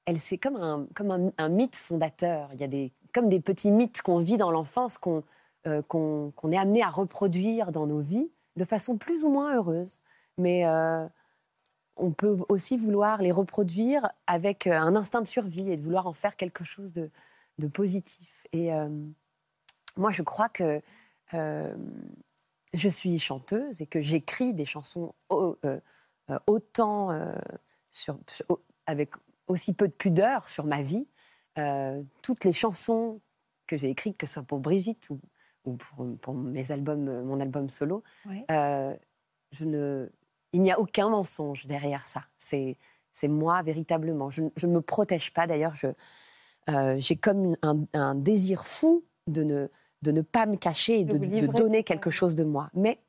[SPEAKER 3] Elle, c'est comme, un, comme un, mythe fondateur. Il y a des, comme des petits mythes qu'on vit dans l'enfance, qu'on qu'on est amené à reproduire dans nos vies de façon plus ou moins heureuse. Mais on peut aussi vouloir les reproduire avec euh, un instinct de survie et de vouloir en faire quelque chose de, de positif. Et euh, moi, je crois que euh, je suis chanteuse et que j'écris des chansons au- euh, autant sur, sur- au- avec aussi peu de pudeur sur ma vie. Toutes les chansons que j'ai écrites, que ce soit pour Brigitte ou, ou pour, pour mes albums, mon album solo,
[SPEAKER 1] Oui.
[SPEAKER 3] je ne, il n'y a aucun mensonge derrière ça. C'est, moi véritablement. Je, je ne me protège pas. D'ailleurs, euh, j'ai comme un, un désir fou de ne, de ne pas me cacher et
[SPEAKER 1] De
[SPEAKER 3] donner quelque chose de moi. Mais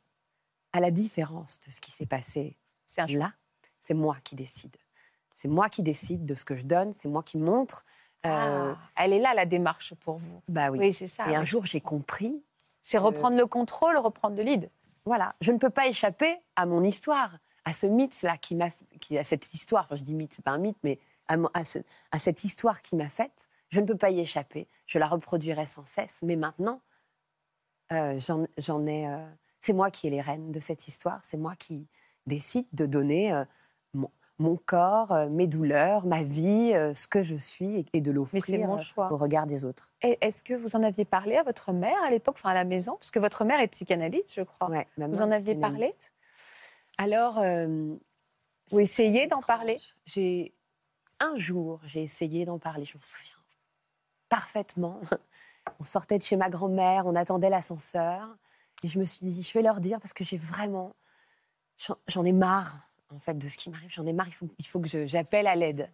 [SPEAKER 3] à la différence de ce qui s'est passé là, c'est moi qui décide. C'est moi qui décide de ce que je donne, c'est moi qui montre. Euh,
[SPEAKER 1] Ah, elle est là, la démarche pour vous.
[SPEAKER 3] bah oui.
[SPEAKER 1] Oui, c'est ça.
[SPEAKER 3] et un jour, j'ai compris
[SPEAKER 1] C'est reprendre le contrôle, reprendre le lead.
[SPEAKER 3] Voilà, je ne peux pas échapper à mon histoire, à ce mythe-là qui m'a, qui à cette histoire. Je dis mythe, c'est pas un mythe, mais à cette histoire qui m'a faite. Je ne peux pas y échapper. Je la reproduirai sans cesse. Mais maintenant, euh, j'en, j'en ai. euh, c'est moi qui ai les rênes de cette histoire. C'est moi qui décide de donner euh, mon, corps, euh, mes douleurs, ma vie, euh, ce que je suis, et, de l'offrir euh, au regard des autres.
[SPEAKER 1] Est-ce que vous en aviez parlé à votre mère à l'époque, enfin à la maison? Parce que votre mère est psychanalyste, je crois.
[SPEAKER 3] Ouais, ma
[SPEAKER 1] Vous en aviez parlé?
[SPEAKER 3] Alors, euh,
[SPEAKER 1] Vous essayez d'en parler?
[SPEAKER 3] J'ai un jour, j'ai essayé d'en parler. Je me souviens parfaitement. On sortait de chez ma grand-mère, on attendait l'ascenseur, et je me suis dit, je vais leur dire parce que j'ai vraiment, j'en ai marre en fait de ce qui m'arrive. J'en ai marre. Il faut, il faut que j'appelle à l'aide.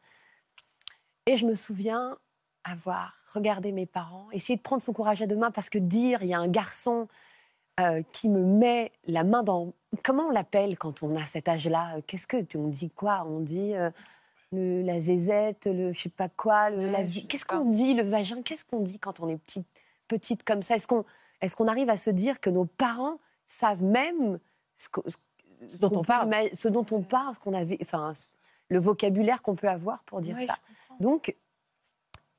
[SPEAKER 3] Et je me souviens avoir regardé mes parents, essayer de prendre son courage à deux mains parce que dire, il y a un garçon euh, qui me met la main dans. Comment on l'appelle quand on a cet âge-là? Qu'est-ce que on dit quoi? On dit euh, le- la zézette, le je sais pas quoi, le, la Qu'est-ce qu'on dit le vagin? Qu'est-ce qu'on dit quand on est petite, petite comme ça? Est-ce qu'on est-ce qu'on arrive à se dire que nos parents savent même ce, que- ce
[SPEAKER 1] dont on parle.
[SPEAKER 3] ce dont on parle, ce qu'on avait, enfin le vocabulaire qu'on peut avoir pour dire
[SPEAKER 1] Oui,
[SPEAKER 3] ça. Donc,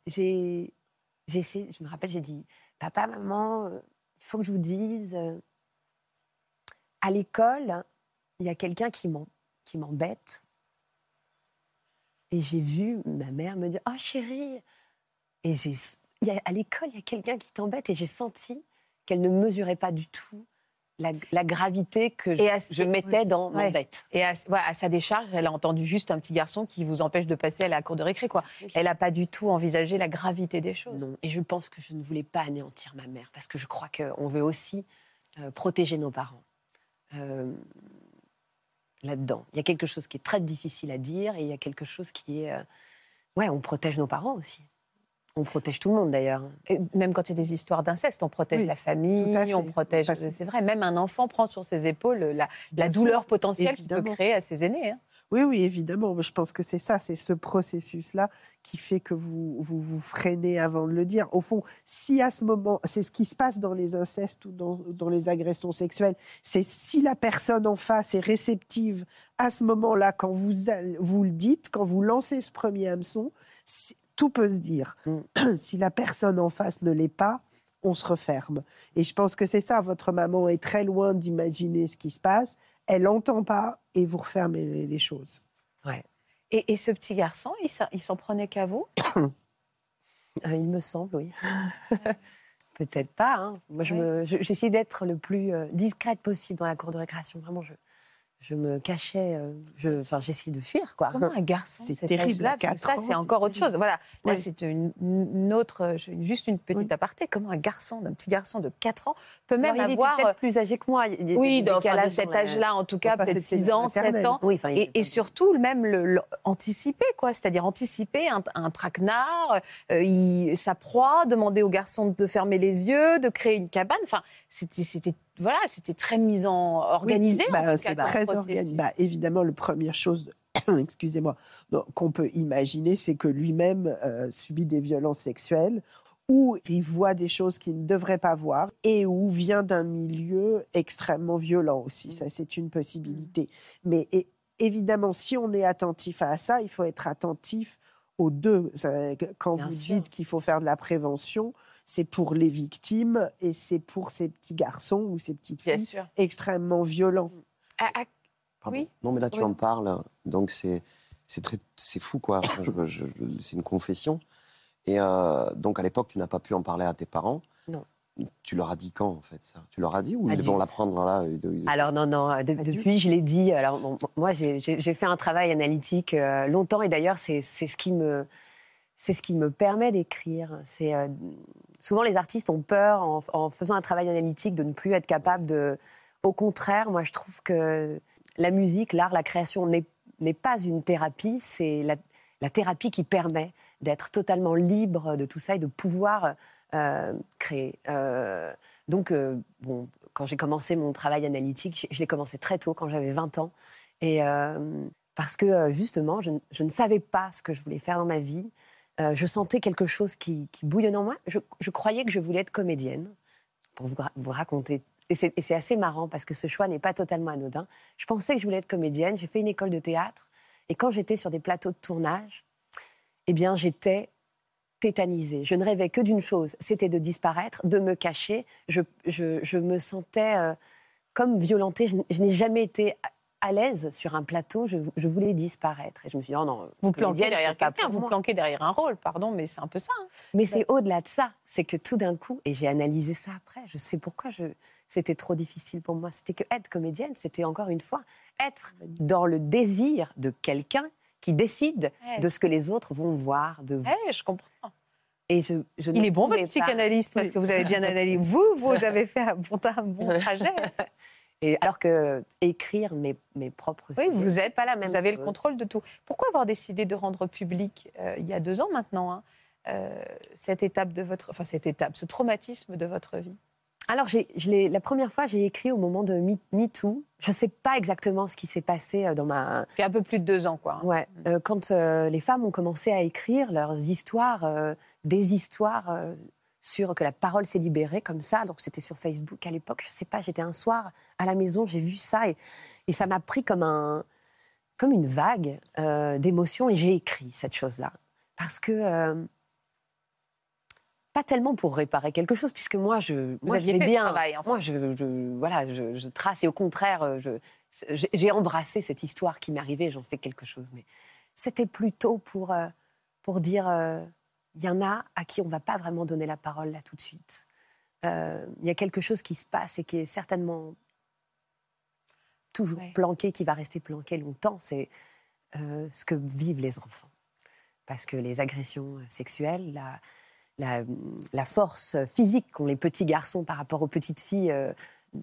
[SPEAKER 3] j'ai, j'ai essayé, je me rappelle, j'ai dit, papa, maman, il faut que je vous dise, euh, à l'école, il y a quelqu'un qui, m'en- qui m'embête. Et j'ai vu ma mère me dire, oh chérie, et j'ai, il y a- à l'école, il y a quelqu'un qui t'embête, et j'ai senti qu'elle ne mesurait pas du tout la, la gravité que je,
[SPEAKER 1] Et à-
[SPEAKER 3] je mettais dans
[SPEAKER 1] Ouais.
[SPEAKER 3] mon bête.
[SPEAKER 1] Et à, ouais, à sa décharge, elle a entendu juste un petit garçon qui vous empêche de passer à la cour de récré. Quoi. Elle n'a pas du tout envisagé la gravité des choses.
[SPEAKER 3] Non. Et je pense que je ne voulais pas anéantir ma mère, parce que je crois qu'on veut aussi euh, protéger nos parents. Euh, Là-dedans. Il y a quelque chose qui est très difficile à dire et il y a quelque chose qui est. euh, Ouais, on protège nos parents aussi. On protège tout le monde d'ailleurs.
[SPEAKER 1] Même quand il y a des histoires d'inceste, on protège
[SPEAKER 6] Oui,
[SPEAKER 1] la famille, on protège. C'est vrai, même un enfant prend sur ses épaules la, douleur potentielle qu'il peut créer à ses aînés. hein.
[SPEAKER 6] Oui, oui, évidemment. Mais Je pense que c'est ça, c'est ce processus-là qui fait que vous, vous vous freinez avant de le dire. Au fond, si à ce moment, c'est ce qui se passe dans les incestes ou dans, dans les agressions sexuelles, c'est si la personne en face est réceptive à ce moment-là, quand vous, vous le dites, quand vous lancez ce premier hameçon, tout peut se dire. si la personne en face ne l'est pas, on se referme. Et je pense que c'est ça, votre maman est très loin d'imaginer ce qui se passe, elle n'entend pas et vous refermez les- les choses.
[SPEAKER 3] Ouais.
[SPEAKER 1] Et, et ce petit garçon, il s'en- il s'en prenait qu'à vous?
[SPEAKER 3] Euh, il me semble, oui. Peut-être pas. hein. Moi, je
[SPEAKER 1] Ouais.
[SPEAKER 3] me- je- j'essayais d'être le plus euh, discrète possible dans la cour de récréation. Vraiment, je, je me cachais. euh, je, enfin, j'essayais de fuir, quoi.
[SPEAKER 1] Comment un garçon
[SPEAKER 6] C'est terrible,
[SPEAKER 1] âge-là,
[SPEAKER 6] à
[SPEAKER 1] parce que
[SPEAKER 6] quatre
[SPEAKER 1] Ça, c'est encore autre chose. Voilà. Là,
[SPEAKER 6] Oui.
[SPEAKER 1] c'est une, une autre, euh, juste une petite
[SPEAKER 6] Oui.
[SPEAKER 1] aparté. Comment un garçon, un petit garçon de 4 ans, peut même
[SPEAKER 3] Alors, il
[SPEAKER 1] avoir.
[SPEAKER 3] était peut-être plus âgé que moi. Il
[SPEAKER 1] Oui, dans- enfin, de cet âge-là, en tout cas,
[SPEAKER 6] Enfin,
[SPEAKER 1] peut-être
[SPEAKER 6] c'était
[SPEAKER 1] 6 ans,
[SPEAKER 6] maternelle.
[SPEAKER 1] 7 ans.
[SPEAKER 3] Oui, enfin,
[SPEAKER 1] Et, et surtout, même le, le- anticiper, quoi. C'est-à-dire anticiper un, un traquenard, euh, il- sa proie, demander au garçon de fermer les yeux, de créer une cabane. Enfin, c'était, voilà, c'était très mis en organisé.
[SPEAKER 6] Oui, bah,
[SPEAKER 1] tout
[SPEAKER 6] c'est
[SPEAKER 1] cas,
[SPEAKER 6] très organisé. Bah, évidemment, la première chose, excusez-moi, qu'on peut imaginer, c'est que lui-même euh, subit des violences sexuelles ou il voit des choses qu'il ne devrait pas voir et ou vient d'un milieu extrêmement violent aussi. Ça, c'est une possibilité. Mais é- évidemment, si on est attentif à ça, il faut être attentif aux deux. Ça, Quand
[SPEAKER 3] Bien
[SPEAKER 6] vous
[SPEAKER 3] sûr.
[SPEAKER 6] dites qu'il faut faire de la prévention, c'est pour les victimes et c'est pour ces petits garçons ou ces petites
[SPEAKER 1] Bien
[SPEAKER 6] filles
[SPEAKER 1] sûr.
[SPEAKER 6] extrêmement violents.
[SPEAKER 1] À- à-
[SPEAKER 2] Pardon.
[SPEAKER 1] Oui.
[SPEAKER 2] Non, mais là, tu
[SPEAKER 1] Oui.
[SPEAKER 2] en parles, donc c'est c'est très c'est fou quoi. Enfin, je- je- je- c'est une confession. Et euh, donc à l'époque, tu n'as pas pu en parler à tes parents.
[SPEAKER 3] Non.
[SPEAKER 2] Tu leur as dit quand en fait ça? Tu leur as dit ou ils vont l'apprendre là
[SPEAKER 3] Alors non, non, de- depuis je l'ai dit. Alors bon, moi j'ai fait un travail analytique euh, longtemps et d'ailleurs c'est c'est ce qui me c'est ce qui me permet d'écrire. C'est euh, souvent les artistes ont peur en, faisant un travail analytique de ne plus être capable de. Au contraire, moi je trouve que la musique, l'art, la création n'est pas une thérapie, c'est la, thérapie qui permet d'être totalement libre de tout ça et de pouvoir euh, créer. Euh, donc, bon, quand j'ai commencé mon travail analytique, je- l'ai commencé très tôt, quand j'avais 20 ans. Et parce que, justement, je ne savais pas ce que je voulais faire dans ma vie. Euh, je sentais quelque chose qui, bouillonnait en moi. Je, croyais que je voulais être comédienne, pour vous, ra- vous raconter. Et c'est assez marrant parce que ce choix n'est pas totalement anodin. Je pensais que je voulais être comédienne. J'ai fait une école de théâtre. Et quand j'étais sur des plateaux de tournage, eh bien, j'étais tétanisée. Je ne rêvais que d'une chose, c'était de disparaître, de me cacher. Je, me sentais euh, comme violentée. Je n'ai jamais été à- l'aise sur un plateau. Je, je voulais disparaître. Et je me suis dit, oh non,
[SPEAKER 1] Vous planquez derrière quelqu'un, vous
[SPEAKER 3] moi.
[SPEAKER 1] planquez derrière un rôle, pardon, mais c'est un peu ça. hein.
[SPEAKER 3] Mais c'est au-delà de ça. C'est que tout d'un coup, et j'ai analysé ça après, je sais pourquoi je... c'était trop difficile pour moi. C'était que être comédienne, c'était encore une fois être dans le désir de quelqu'un qui décide de ce que les autres vont voir de vous.
[SPEAKER 1] Eh, je comprends.
[SPEAKER 3] Et je, je
[SPEAKER 1] Il est bon, votre psychanalyste, parce que vous avez bien analysé. Vous, vous avez fait un bon, un bon trajet.
[SPEAKER 3] Et alors que écrire mes, mes propres
[SPEAKER 1] Oui,
[SPEAKER 3] sujets,
[SPEAKER 1] vous
[SPEAKER 3] c'est
[SPEAKER 1] êtes,
[SPEAKER 3] pas la même
[SPEAKER 1] vous avez le contrôle de tout. Pourquoi avoir décidé de rendre public, euh, il y a deux ans maintenant, hein, euh, cette étape de votre, enfin cette étape, ce traumatisme de votre vie?
[SPEAKER 3] Alors, je la première fois, j'ai écrit au moment de Me- MeToo. Je ne sais pas exactement ce qui s'est passé euh, dans ma,
[SPEAKER 1] Il y a un peu plus de deux ans, quoi. hein.
[SPEAKER 3] Ouais, euh, quand euh, les femmes ont commencé à écrire leurs histoires, euh, des histoires sur que la parole s'est libérée comme ça, donc c'était sur Facebook à l'époque, je sais pas, j'étais un soir à la maison, j'ai vu ça et, et ça m'a pris comme un comme une vague euh, d'émotions et j'ai écrit cette chose-là parce que euh, pas tellement pour réparer quelque chose puisque moi je moi,
[SPEAKER 1] aviez
[SPEAKER 3] je vais
[SPEAKER 1] fait
[SPEAKER 3] bien
[SPEAKER 1] travail, enfin.
[SPEAKER 3] moi je, je- voilà je, je trace et au contraire euh, j'ai embrassé cette histoire qui m'est arrivée, j'en fais quelque chose. Mais c'était plutôt pour, euh, pour dire, il y en a à qui on va pas vraiment donner la parole là tout de suite. euh, il y a quelque chose qui se passe et qui est certainement toujours
[SPEAKER 1] Ouais.
[SPEAKER 3] planqué, qui va rester planqué longtemps. C'est euh, ce que vivent les enfants. Parce que les agressions euh, sexuelles, la, la, la force physique qu'ont les petits garçons par rapport aux petites filles euh,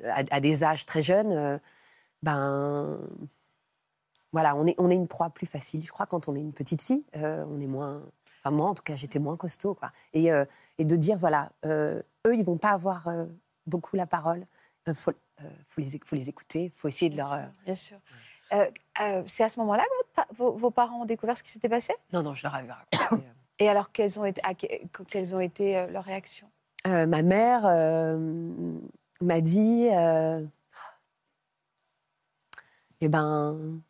[SPEAKER 3] à, à des âges très jeunes, ben voilà, on est, on est une proie plus facile. Je crois quand on est une petite fille, on est moins. Enfin, moi, en tout cas, j'étais moins costaud. Quoi. Et, euh, et de dire, voilà, euh, eux, ils vont pas avoir euh, beaucoup la parole. Il faut, faut, les, faut les écouter, il faut essayer de leur.
[SPEAKER 9] Bien sûr. C'est à ce moment-là que vos, vos parents ont découvert ce qui s'était passé?
[SPEAKER 3] Non, non, je leur avais raconté.
[SPEAKER 9] Et alors, quelles ont été, à quelles ont été leurs réactions?
[SPEAKER 3] Ma mère m'a dit Eh ben,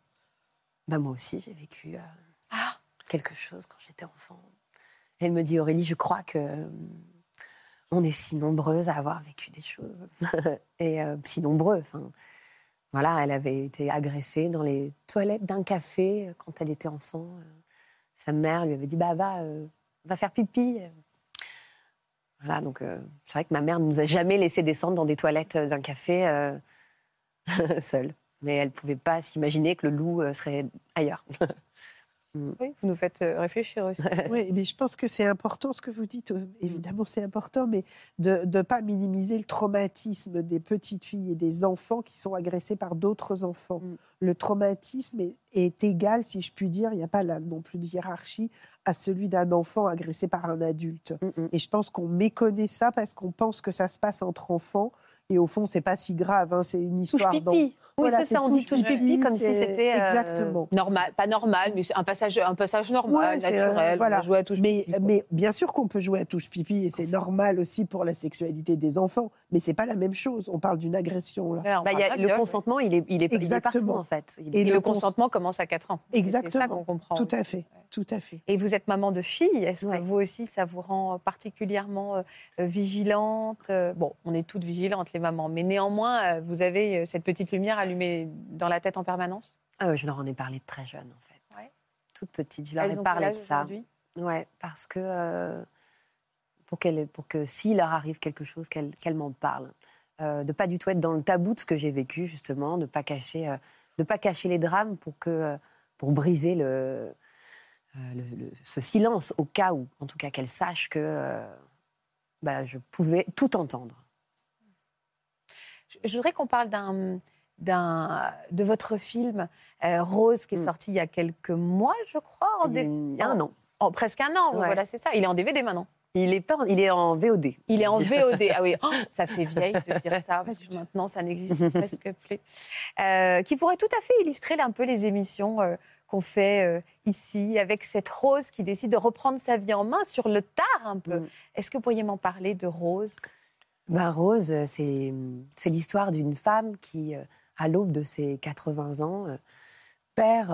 [SPEAKER 3] ben, moi aussi, j'ai vécu. Quelque chose quand j'étais enfant. Elle me dit Aurélie, je crois que euh, on est si nombreuses à avoir vécu des choses. Et euh, si nombreux. Enfin, voilà, elle avait été agressée dans les toilettes d'un café euh, quand elle était enfant. Sa mère lui avait dit Bah, va, va faire pipi. Voilà, donc c'est vrai que ma mère ne nous a jamais laissé descendre dans des toilettes d'un café seule. Mais elle ne pouvait pas s'imaginer que le loup serait ailleurs.
[SPEAKER 9] Oui, vous nous faites euh, réfléchir aussi.
[SPEAKER 6] Oui, mais je pense que c'est important ce que vous dites. euh, Évidemment, c'est important, mais de ne pas minimiser le traumatisme des petites filles et des enfants qui sont agressés par d'autres enfants.
[SPEAKER 3] Mm.
[SPEAKER 6] Le traumatisme est, est égal, si je puis dire, il n'y a pas là non plus de hiérarchie, à celui d'un enfant agressé par un adulte.
[SPEAKER 3] Mm, mm.
[SPEAKER 6] Et je pense qu'on méconnaît ça parce qu'on pense que ça se passe entre enfants. Et au fond, c'est pas si grave. hein, c'est une
[SPEAKER 3] Touche
[SPEAKER 6] histoire.
[SPEAKER 3] pipi.
[SPEAKER 6] d'en-
[SPEAKER 3] Oui,
[SPEAKER 6] Voilà,
[SPEAKER 3] c'est ça, on dit touche pipi comme si c'était. euh,
[SPEAKER 6] Exactement.
[SPEAKER 1] Normal, pas normal, mais c'est un passage, un passage normal,
[SPEAKER 6] Ouais, euh,
[SPEAKER 1] naturel.
[SPEAKER 6] voilà.
[SPEAKER 1] On jouer à touche
[SPEAKER 6] mais,
[SPEAKER 1] pipi, quoi.
[SPEAKER 6] mais bien sûr qu'on peut jouer à touche pipi et c'est normal aussi pour la sexualité des enfants, mais c'est pas la même chose. On parle d'une agression là.
[SPEAKER 9] Alors,
[SPEAKER 3] Bah, y a- le consentement, il est, il est, il est
[SPEAKER 6] Exactement.
[SPEAKER 3] partout en fait. Il
[SPEAKER 6] Et le
[SPEAKER 1] le
[SPEAKER 6] cons-
[SPEAKER 1] consentement commence à 4 ans. C'est ça
[SPEAKER 6] Exactement.
[SPEAKER 1] qu'on comprend.
[SPEAKER 6] Tout à fait, tout à fait.
[SPEAKER 9] Et vous êtes maman de fille. Est-ce
[SPEAKER 3] Ouais.
[SPEAKER 9] que vous aussi, ça vous rend particulièrement euh, vigilante Bon, on est toutes vigilantes, les mamans, mais néanmoins, euh, vous avez euh, cette petite lumière allumée dans la tête en permanence?
[SPEAKER 3] Euh, je leur en ai parlé très jeune en fait.
[SPEAKER 9] Ouais.
[SPEAKER 3] Toute petite, je leur
[SPEAKER 9] Elles
[SPEAKER 3] ai parlé de ça. Ouais, parce que euh, pour, qu'elle, pour que s'il leur arrive quelque chose, qu'elles, m'en parlent. Euh, de pas du tout être dans le tabou de ce que j'ai vécu justement, de pas cacher, de pas cacher les drames pour que pour briser le, le- le- ce silence au cas où, en tout cas qu'elles sachent que bah, je pouvais tout entendre.
[SPEAKER 9] Je, voudrais qu'on parle d'un, de votre film euh, Rose, qui est
[SPEAKER 3] Mm.
[SPEAKER 9] sorti il y a quelques mois, je crois. En
[SPEAKER 3] Il y a un an.
[SPEAKER 9] en presque un an,
[SPEAKER 3] Ouais.
[SPEAKER 9] voilà, c'est ça. Il est en DVD maintenant.
[SPEAKER 3] Il est, pas, en- il est en VOD.
[SPEAKER 9] Il est en VOD. Ah oui, oh, ça fait vieille de dire ça, parce que maintenant, ça n'existe presque plus. Euh, qui pourrait tout à fait illustrer un peu les émissions euh, qu'on fait euh, ici, avec cette Rose qui décide de reprendre sa vie en main sur le tard un peu.
[SPEAKER 3] Mm.
[SPEAKER 9] Est-ce que vous pourriez m'en parler de Rose?
[SPEAKER 3] Ben, Rose, euh, c'est, c'est l'histoire d'une femme qui, euh, à l'aube de ses 80 ans, euh, perd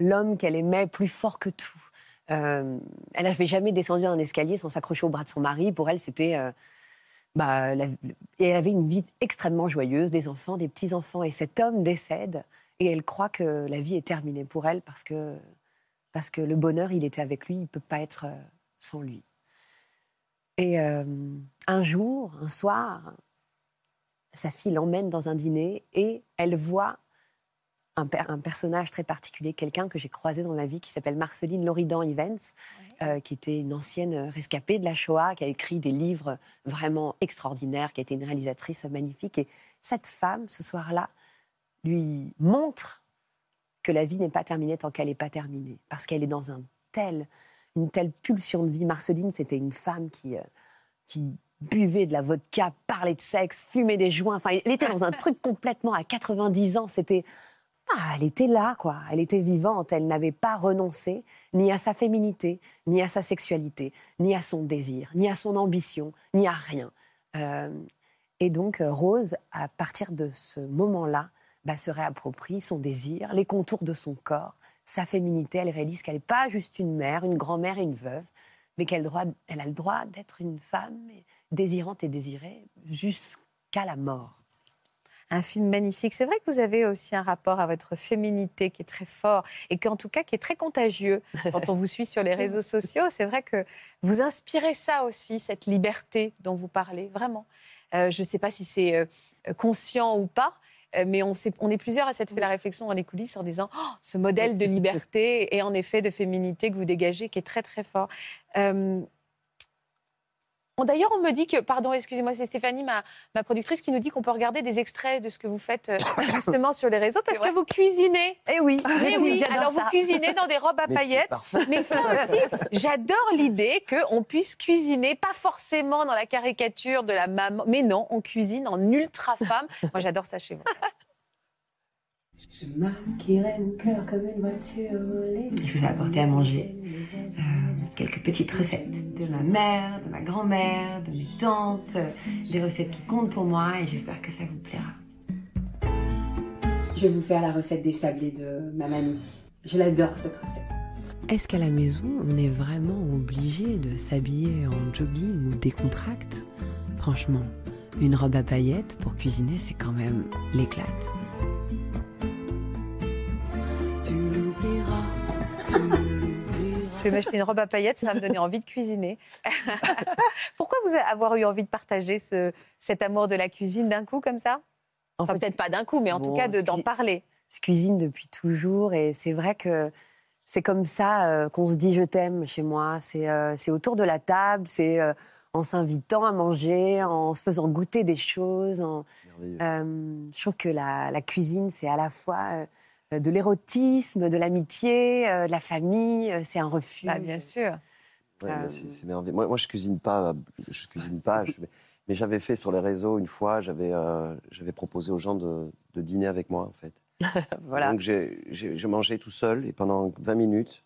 [SPEAKER 3] l'homme qu'elle aimait plus fort que tout. Elle n'avait jamais descendu un escalier sans s'accrocher au bras de son mari. Pour elle, c'était. bah, et elle avait une vie extrêmement joyeuse, des enfants, des petits-enfants. Et cet homme décède et elle croit que la vie est terminée pour elle parce que, parce que le bonheur, il était avec lui, il ne peut pas être sans lui. Et euh, un jour, un soir, sa fille l'emmène dans un dîner et elle voit un, per- un personnage très particulier, quelqu'un que j'ai croisé dans ma vie qui s'appelle Marceline Loridan Evans, euh, qui était une ancienne rescapée de la Shoah, qui a écrit des livres vraiment extraordinaires, qui a été une réalisatrice magnifique. Et cette femme, ce soir-là, lui montre que la vie n'est pas terminée tant qu'elle n'est pas terminée, parce qu'elle est dans un tel, une telle pulsion de vie. Marceline, c'était une femme qui, euh, qui buvait de la vodka, parlait de sexe, fumait des joints. Enfin, elle était dans un truc complètement à 90 ans. C'était ah, elle était là, quoi. Elle était vivante. Elle n'avait pas renoncé ni à sa féminité, ni à sa sexualité, ni à son désir, ni à son ambition, ni à rien. Euh, et donc, euh, Rose, à partir de ce moment-là, bah, se réapproprie son désir, les contours de son corps, sa féminité. Elle réalise qu'elle n'est pas juste une mère, une grand-mère et une veuve, mais qu'elle elle a le droit d'être une femme désirante et désirée jusqu'à la mort.
[SPEAKER 1] un film magnifique. C'est vrai que vous avez aussi un rapport à votre féminité qui est très fort et qu'en tout cas qui est très contagieux quand on vous suit sur les réseaux sociaux. C'est vrai que vous inspirez ça aussi, cette liberté dont vous parlez, vraiment. Euh, je ne sais pas si c'est euh, conscient ou pas, mais on, est plusieurs à s'être fait la réflexion dans les coulisses en disant Oh, ce modèle de liberté et en effet de féminité que vous dégagez qui est très très fort. Euh, D'ailleurs, on me dit que, pardon, excusez-moi, c'est Stéphanie, ma, ma productrice, qui nous dit qu'on peut regarder des extraits de ce que vous faites euh, justement sur les réseaux parce que vous cuisinez.
[SPEAKER 3] Eh oui,
[SPEAKER 1] Mais oui, alors vous cuisinez dans des robes à
[SPEAKER 2] Mais c'est
[SPEAKER 1] paillettes. Mais ça aussi, j'adore l'idée qu'on puisse cuisiner, pas forcément dans la caricature de la maman, mais non, on cuisine en ultra femme. Moi, j'adore ça chez vous.
[SPEAKER 8] Je maquillerai mon cœur comme une voiture volée.
[SPEAKER 10] Je vous ai apporté à manger euh, quelques petites recettes de ma mère, de ma grand-mère, de mes tantes, des recettes qui comptent pour moi et j'espère que ça vous plaira. Je vais vous faire la recette des sablés de ma mamie. Je l'adore cette recette.
[SPEAKER 3] Est-ce qu'à la maison, on est vraiment obligé de s'habiller en jogging ou décontracte? Franchement, une robe à paillettes pour cuisiner, c'est quand même l'éclate.
[SPEAKER 1] Vais m'acheter une robe à paillettes, ça va me donner envie de cuisiner. Pourquoi vous avoir eu envie de partager ce, cet amour de la cuisine d'un coup comme ça?
[SPEAKER 3] En
[SPEAKER 1] Enfin, peut-être pas d'un coup, mais en
[SPEAKER 3] bon,
[SPEAKER 1] tout cas de-
[SPEAKER 3] je
[SPEAKER 1] d'en parler.
[SPEAKER 3] je cuisine depuis toujours et c'est vrai que c'est comme ça euh, qu'on se dit je t'aime chez moi. C'est euh, c'est autour de la table, c'est euh, en s'invitant à manger, en se faisant goûter des choses. en-. Euh, je trouve que la, la cuisine, c'est à la fois euh, de l'érotisme, de l'amitié, euh, de la famille, euh, c'est un refuge.
[SPEAKER 1] Bah, bien sûr.
[SPEAKER 2] Ouais,
[SPEAKER 3] Euh,
[SPEAKER 2] c'est merveilleux. Moi, moi, je cuisine pas. Je cuisine pas. je- mais j'avais fait sur les réseaux une fois. J'avais euh, j'avais proposé aux gens de, de dîner avec moi en fait.
[SPEAKER 3] Voilà.
[SPEAKER 2] Donc j'ai mangeais tout seul et pendant 20 minutes,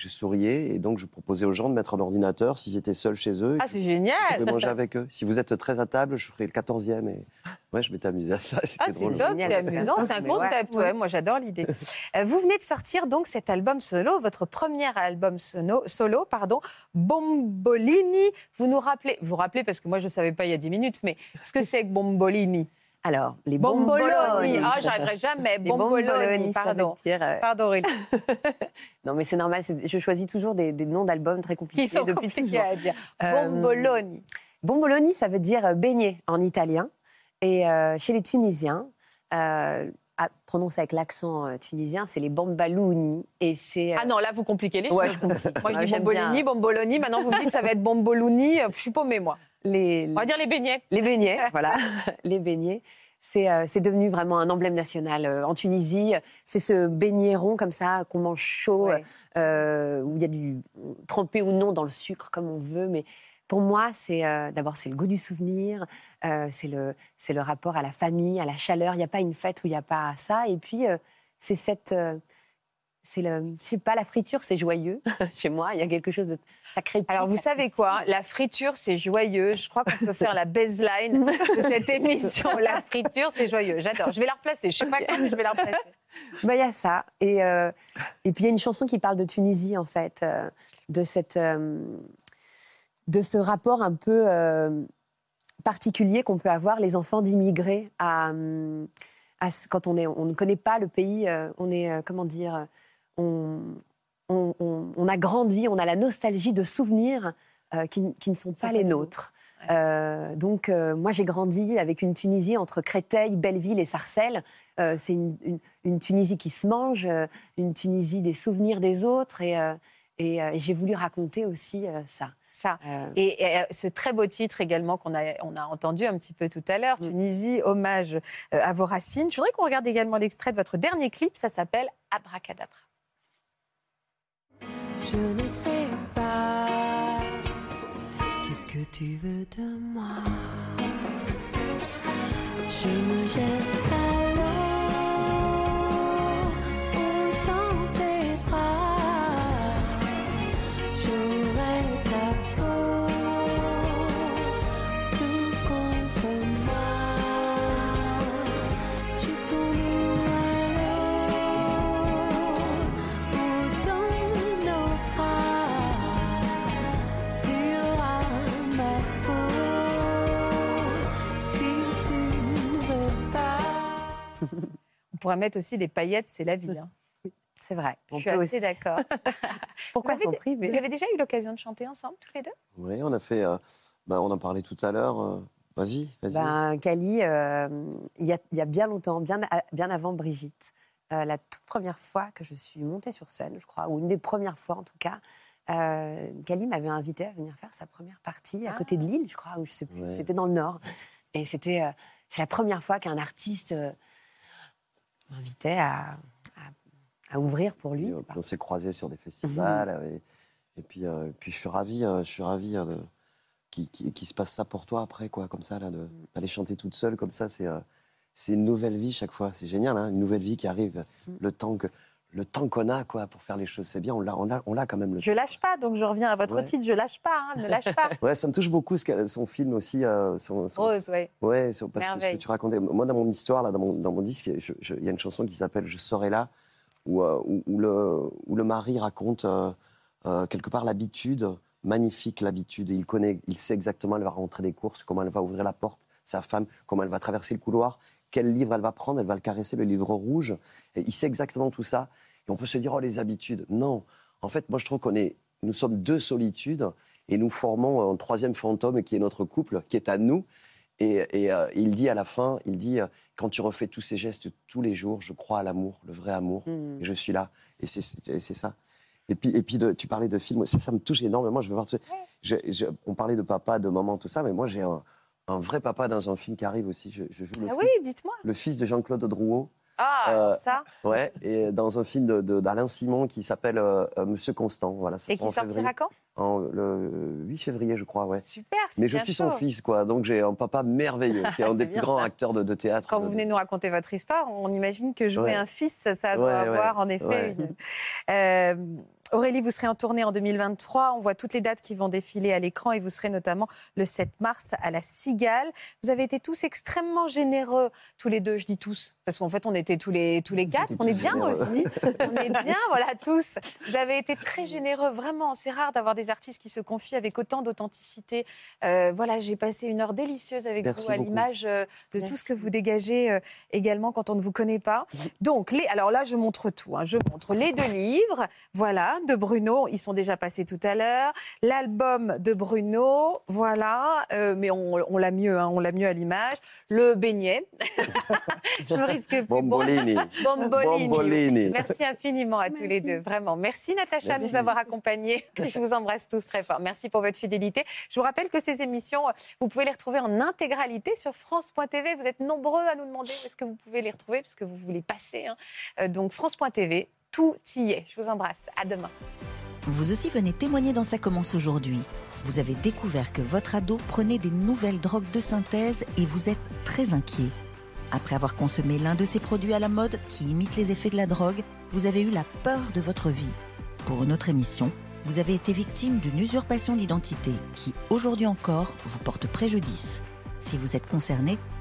[SPEAKER 2] je souriais et donc je proposais aux gens de mettre un ordinateur s'ils étaient seuls chez eux.
[SPEAKER 1] Ah, c'est génial
[SPEAKER 2] je pouvais manger avec eux. Si vous êtes très à table, je ferai le 14e. Et ouais, je m'étais amusé à ça. C'était
[SPEAKER 1] Ah, c'est top, c'est amusant, c'est un
[SPEAKER 3] ouais.
[SPEAKER 1] concept. Ouais, moi, j'adore l'idée. Euh, vous venez de sortir donc cet album solo, votre premier album sono- solo, pardon, Bombolini. Vous nous rappelez, vous rappelez parce que moi je ne savais pas il y a 10 minutes, mais ce que c'est que Bombolini?
[SPEAKER 3] Alors, les
[SPEAKER 1] Bomboloni.
[SPEAKER 3] bomboloni.
[SPEAKER 1] Ah, j'arriverai jamais. Bomboloni,
[SPEAKER 3] bomboloni,
[SPEAKER 1] pardon.
[SPEAKER 3] dire, euh,
[SPEAKER 1] Pardon, Aurélie.
[SPEAKER 3] Non, mais c'est normal. Je choisis toujours des, des noms d'albums très compliqués
[SPEAKER 1] Qui sont
[SPEAKER 3] depuis
[SPEAKER 1] compliqués à dire.
[SPEAKER 3] Euh,
[SPEAKER 1] Bomboloni.
[SPEAKER 3] Bomboloni, ça veut dire euh, beignet en italien. Et euh, chez les Tunisiens, à prononcer avec l'accent tunisien, c'est les bambalouni. Et c'est.
[SPEAKER 1] Ah non, là, vous compliquez les
[SPEAKER 3] Ouais,
[SPEAKER 1] choses.
[SPEAKER 3] je.
[SPEAKER 1] Moi, je dis
[SPEAKER 3] bien.
[SPEAKER 1] Bomboloni. Maintenant, vous me dites ça va être Bombolouni. Je suis paumée, moi.
[SPEAKER 3] Les,
[SPEAKER 1] On va dire les beignets.
[SPEAKER 3] les beignets, voilà, les beignets. C'est euh, c'est devenu vraiment un emblème national. Euh, en Tunisie, c'est ce beignet rond comme ça qu'on mange chaud,
[SPEAKER 1] Ouais.
[SPEAKER 3] euh, où il y a du trempé ou non dans le sucre comme on veut. Mais pour moi, c'est d'abord c'est le goût du souvenir, c'est le c'est le rapport à la famille, à la chaleur. Il n'y a pas une fête où il n'y a pas ça. Et puis c'est cette c'est le je sais pas la friture, c'est joyeux chez moi. Il y a quelque chose de sacré.
[SPEAKER 1] Alors, vous savez quoi? La friture, c'est joyeux. Je crois qu'on peut faire la baseline de cette émission. La friture, c'est joyeux. J'adore. Je vais la replacer. Je sais pas mais je vais la replacer.
[SPEAKER 3] Bah, il y a ça. Et, euh, et puis, il y a une chanson qui parle de Tunisie, en fait, euh, de, cette, euh, de ce rapport un peu particulier qu'on peut avoir, les enfants d'immigrés, à, à ce- quand on, est, on ne connaît pas le pays, on est, comment dire, on, on, on- on a grandi, on a la nostalgie de souvenirs euh, qui, ne sont pas les nôtres. Euh, donc, euh, moi, j'ai grandi avec une Tunisie entre Créteil, Belleville et Sarcelles. C'est une, une- une Tunisie qui se mange, une Tunisie des souvenirs des autres. Et, et, et j'ai voulu raconter aussi ça.
[SPEAKER 1] Ça. Et, et, ce très beau titre également qu'on a, on a entendu un petit peu tout à l'heure, Tunisie, hommage à vos racines. Je voudrais qu'on regarde également l'extrait de votre dernier clip, ça s'appelle Abracadabra.
[SPEAKER 8] Je ne sais pas ce que tu veux de moi. Je me jette
[SPEAKER 1] pourrait mettre aussi des paillettes, c'est la vie. hein.
[SPEAKER 3] C'est vrai.
[SPEAKER 1] Je
[SPEAKER 3] On
[SPEAKER 1] suis
[SPEAKER 3] peut
[SPEAKER 1] assez
[SPEAKER 3] aussi.
[SPEAKER 1] d'accord.
[SPEAKER 3] Pourquoi
[SPEAKER 1] Vous avez Vous avez déjà eu l'occasion de chanter ensemble, tous les deux?
[SPEAKER 2] Oui, on a fait. euh, bah, on en parlait tout à l'heure. euh, vas-y, vas-y.
[SPEAKER 3] Ben, Cali, euh, il y, a, il y a bien longtemps, bien, avant Brigitte, euh, la toute première fois que je suis montée sur scène, je crois, ou une des premières fois en tout cas, euh, Cali m'avait invité à venir faire sa première partie à côté de Lille, je crois, ou je sais plus,
[SPEAKER 2] Ouais.
[SPEAKER 3] c'était dans le Nord. Et c'était euh, c'est la première fois qu'un artiste euh, m'invitait à, à- à ouvrir pour lui.
[SPEAKER 2] Euh, on s'est croisés sur des festivals.
[SPEAKER 3] Mhm.
[SPEAKER 2] et, et puis, euh, puis je suis ravi, euh, je suis ravi euh, qu'il se passe ça pour toi après, quoi, comme ça, là, d'aller chanter toute seule, comme ça, c'est euh, c'est une nouvelle vie chaque fois. C'est génial, hein, une nouvelle vie qui arrive.
[SPEAKER 3] Mm.
[SPEAKER 2] Le temps que le temps qu'on a, quoi, pour faire les choses, c'est bien. On l'a, on l'a, on l'a quand même le
[SPEAKER 1] Je lâche pas, donc je reviens à votre
[SPEAKER 2] Ouais.
[SPEAKER 1] titre, je lâche pas, hein, ne lâche pas.
[SPEAKER 2] Ouais, ça me touche beaucoup ce son film aussi. euh, son, son-
[SPEAKER 1] Rose, oui.
[SPEAKER 2] Ouais, c'est parce que ce que tu racontais. Moi, dans mon histoire, là, dans mon, dans mon disque, il y a une chanson qui s'appelle Je serai là, où, euh, où, où le, où le mari raconte euh, quelque part l'habitude, magnifique l'habitude. Il connaît, il sait exactement, elle va rentrer des courses, comment elle va ouvrir la porte, sa femme, comment elle va traverser le couloir, quel livre elle va prendre, elle va le caresser, le livre rouge. Et il sait exactement tout ça. Et on peut se dire, oh, les habitudes. Non. En fait, moi, je trouve qu'on est, nous sommes deux solitudes et nous formons un troisième fantôme qui est notre couple, qui est à nous. Et, et, euh, il dit à la fin, il dit, euh, quand tu refais tous ces gestes tous les jours, je crois à l'amour, le vrai amour, et je suis là. Et c'est- ça. Et puis, et puis de- tu parlais de films, ça, ça me touche énormément. Je veux voir. je- on parlait de papa, de maman, tout ça, mais moi j'ai un, un vrai papa dans un film qui arrive aussi. Je, je joue le,
[SPEAKER 1] Ah
[SPEAKER 2] fils,
[SPEAKER 1] oui, dites-moi.
[SPEAKER 2] le fils de Jean-Claude Drouot.
[SPEAKER 1] Ah,
[SPEAKER 2] Euh,
[SPEAKER 1] ça.
[SPEAKER 2] Ouais, et dans un film de- d'Alain Simon qui s'appelle euh, euh, Monsieur Constant. Voilà, ça
[SPEAKER 1] Et qui
[SPEAKER 2] février.
[SPEAKER 1] sortira quand?
[SPEAKER 2] En, le 8 février, je crois, ouais.
[SPEAKER 1] Super, c'est
[SPEAKER 2] Mais je suis son fils, quoi. Donc j'ai un papa merveilleux, qui est un des plus grands
[SPEAKER 1] ça.
[SPEAKER 2] acteurs de, de théâtre.
[SPEAKER 1] Quand
[SPEAKER 2] de-
[SPEAKER 1] vous venez nous raconter votre histoire, on imagine que jouer
[SPEAKER 2] Ouais.
[SPEAKER 1] un fils, ça doit
[SPEAKER 2] Ouais, ouais,
[SPEAKER 1] avoir en effet une- Euh, Aurélie, vous serez en tournée en 2023. On voit toutes les dates qui vont défiler à l'écran et vous serez notamment le 7 mars à la Cigale. Vous avez été tous extrêmement généreux, tous les deux, je dis tous, parce qu'en fait on était tous les, tous les quatre. On est bien
[SPEAKER 2] généreux.
[SPEAKER 1] aussi. On est bien, voilà, tous. Vous avez été très généreux, vraiment. C'est rare d'avoir des artistes qui se confient avec autant d'authenticité. Euh, voilà, j'ai passé une heure délicieuse avec
[SPEAKER 2] Merci
[SPEAKER 1] vous à l'image euh, de tout ce que vous dégagez euh, également quand on ne vous connaît pas. Donc, les, alors là, je montre tout. hein. Je montre les deux livres, voilà, de Bruno. Ils sont déjà passés tout à l'heure. L'album de Bruno, voilà, euh, mais on, on l'a mieux, hein, on l'a mieux à l'image. Le beignet. je me risque plus.
[SPEAKER 2] Bombolini.
[SPEAKER 1] Bombolini.
[SPEAKER 2] Bombolini.
[SPEAKER 1] Merci infiniment à tous les deux, vraiment. Merci Natacha de nous avoir accompagnés. Je vous embrasse tous très fort. Merci pour votre fidélité. Je vous rappelle que ces émissions, vous pouvez les retrouver en intégralité sur France.tv. Vous êtes nombreux à nous demander où est-ce que vous pouvez les retrouver, parce que vous voulez passer. hein. Euh, Donc France.tv, tout y est. Je vous embrasse. À demain.
[SPEAKER 5] Vous aussi venez témoigner dans Ça commence aujourd'hui. Vous avez découvert que votre ado prenait des nouvelles drogues de synthèse et vous êtes très inquiet. Après avoir consommé l'un de ces produits à la mode qui imite les effets de la drogue, vous avez eu la peur de votre vie. Pour une autre émission, vous avez été victime d'une usurpation d'identité qui, aujourd'hui encore, vous porte préjudice. Si vous êtes concerné,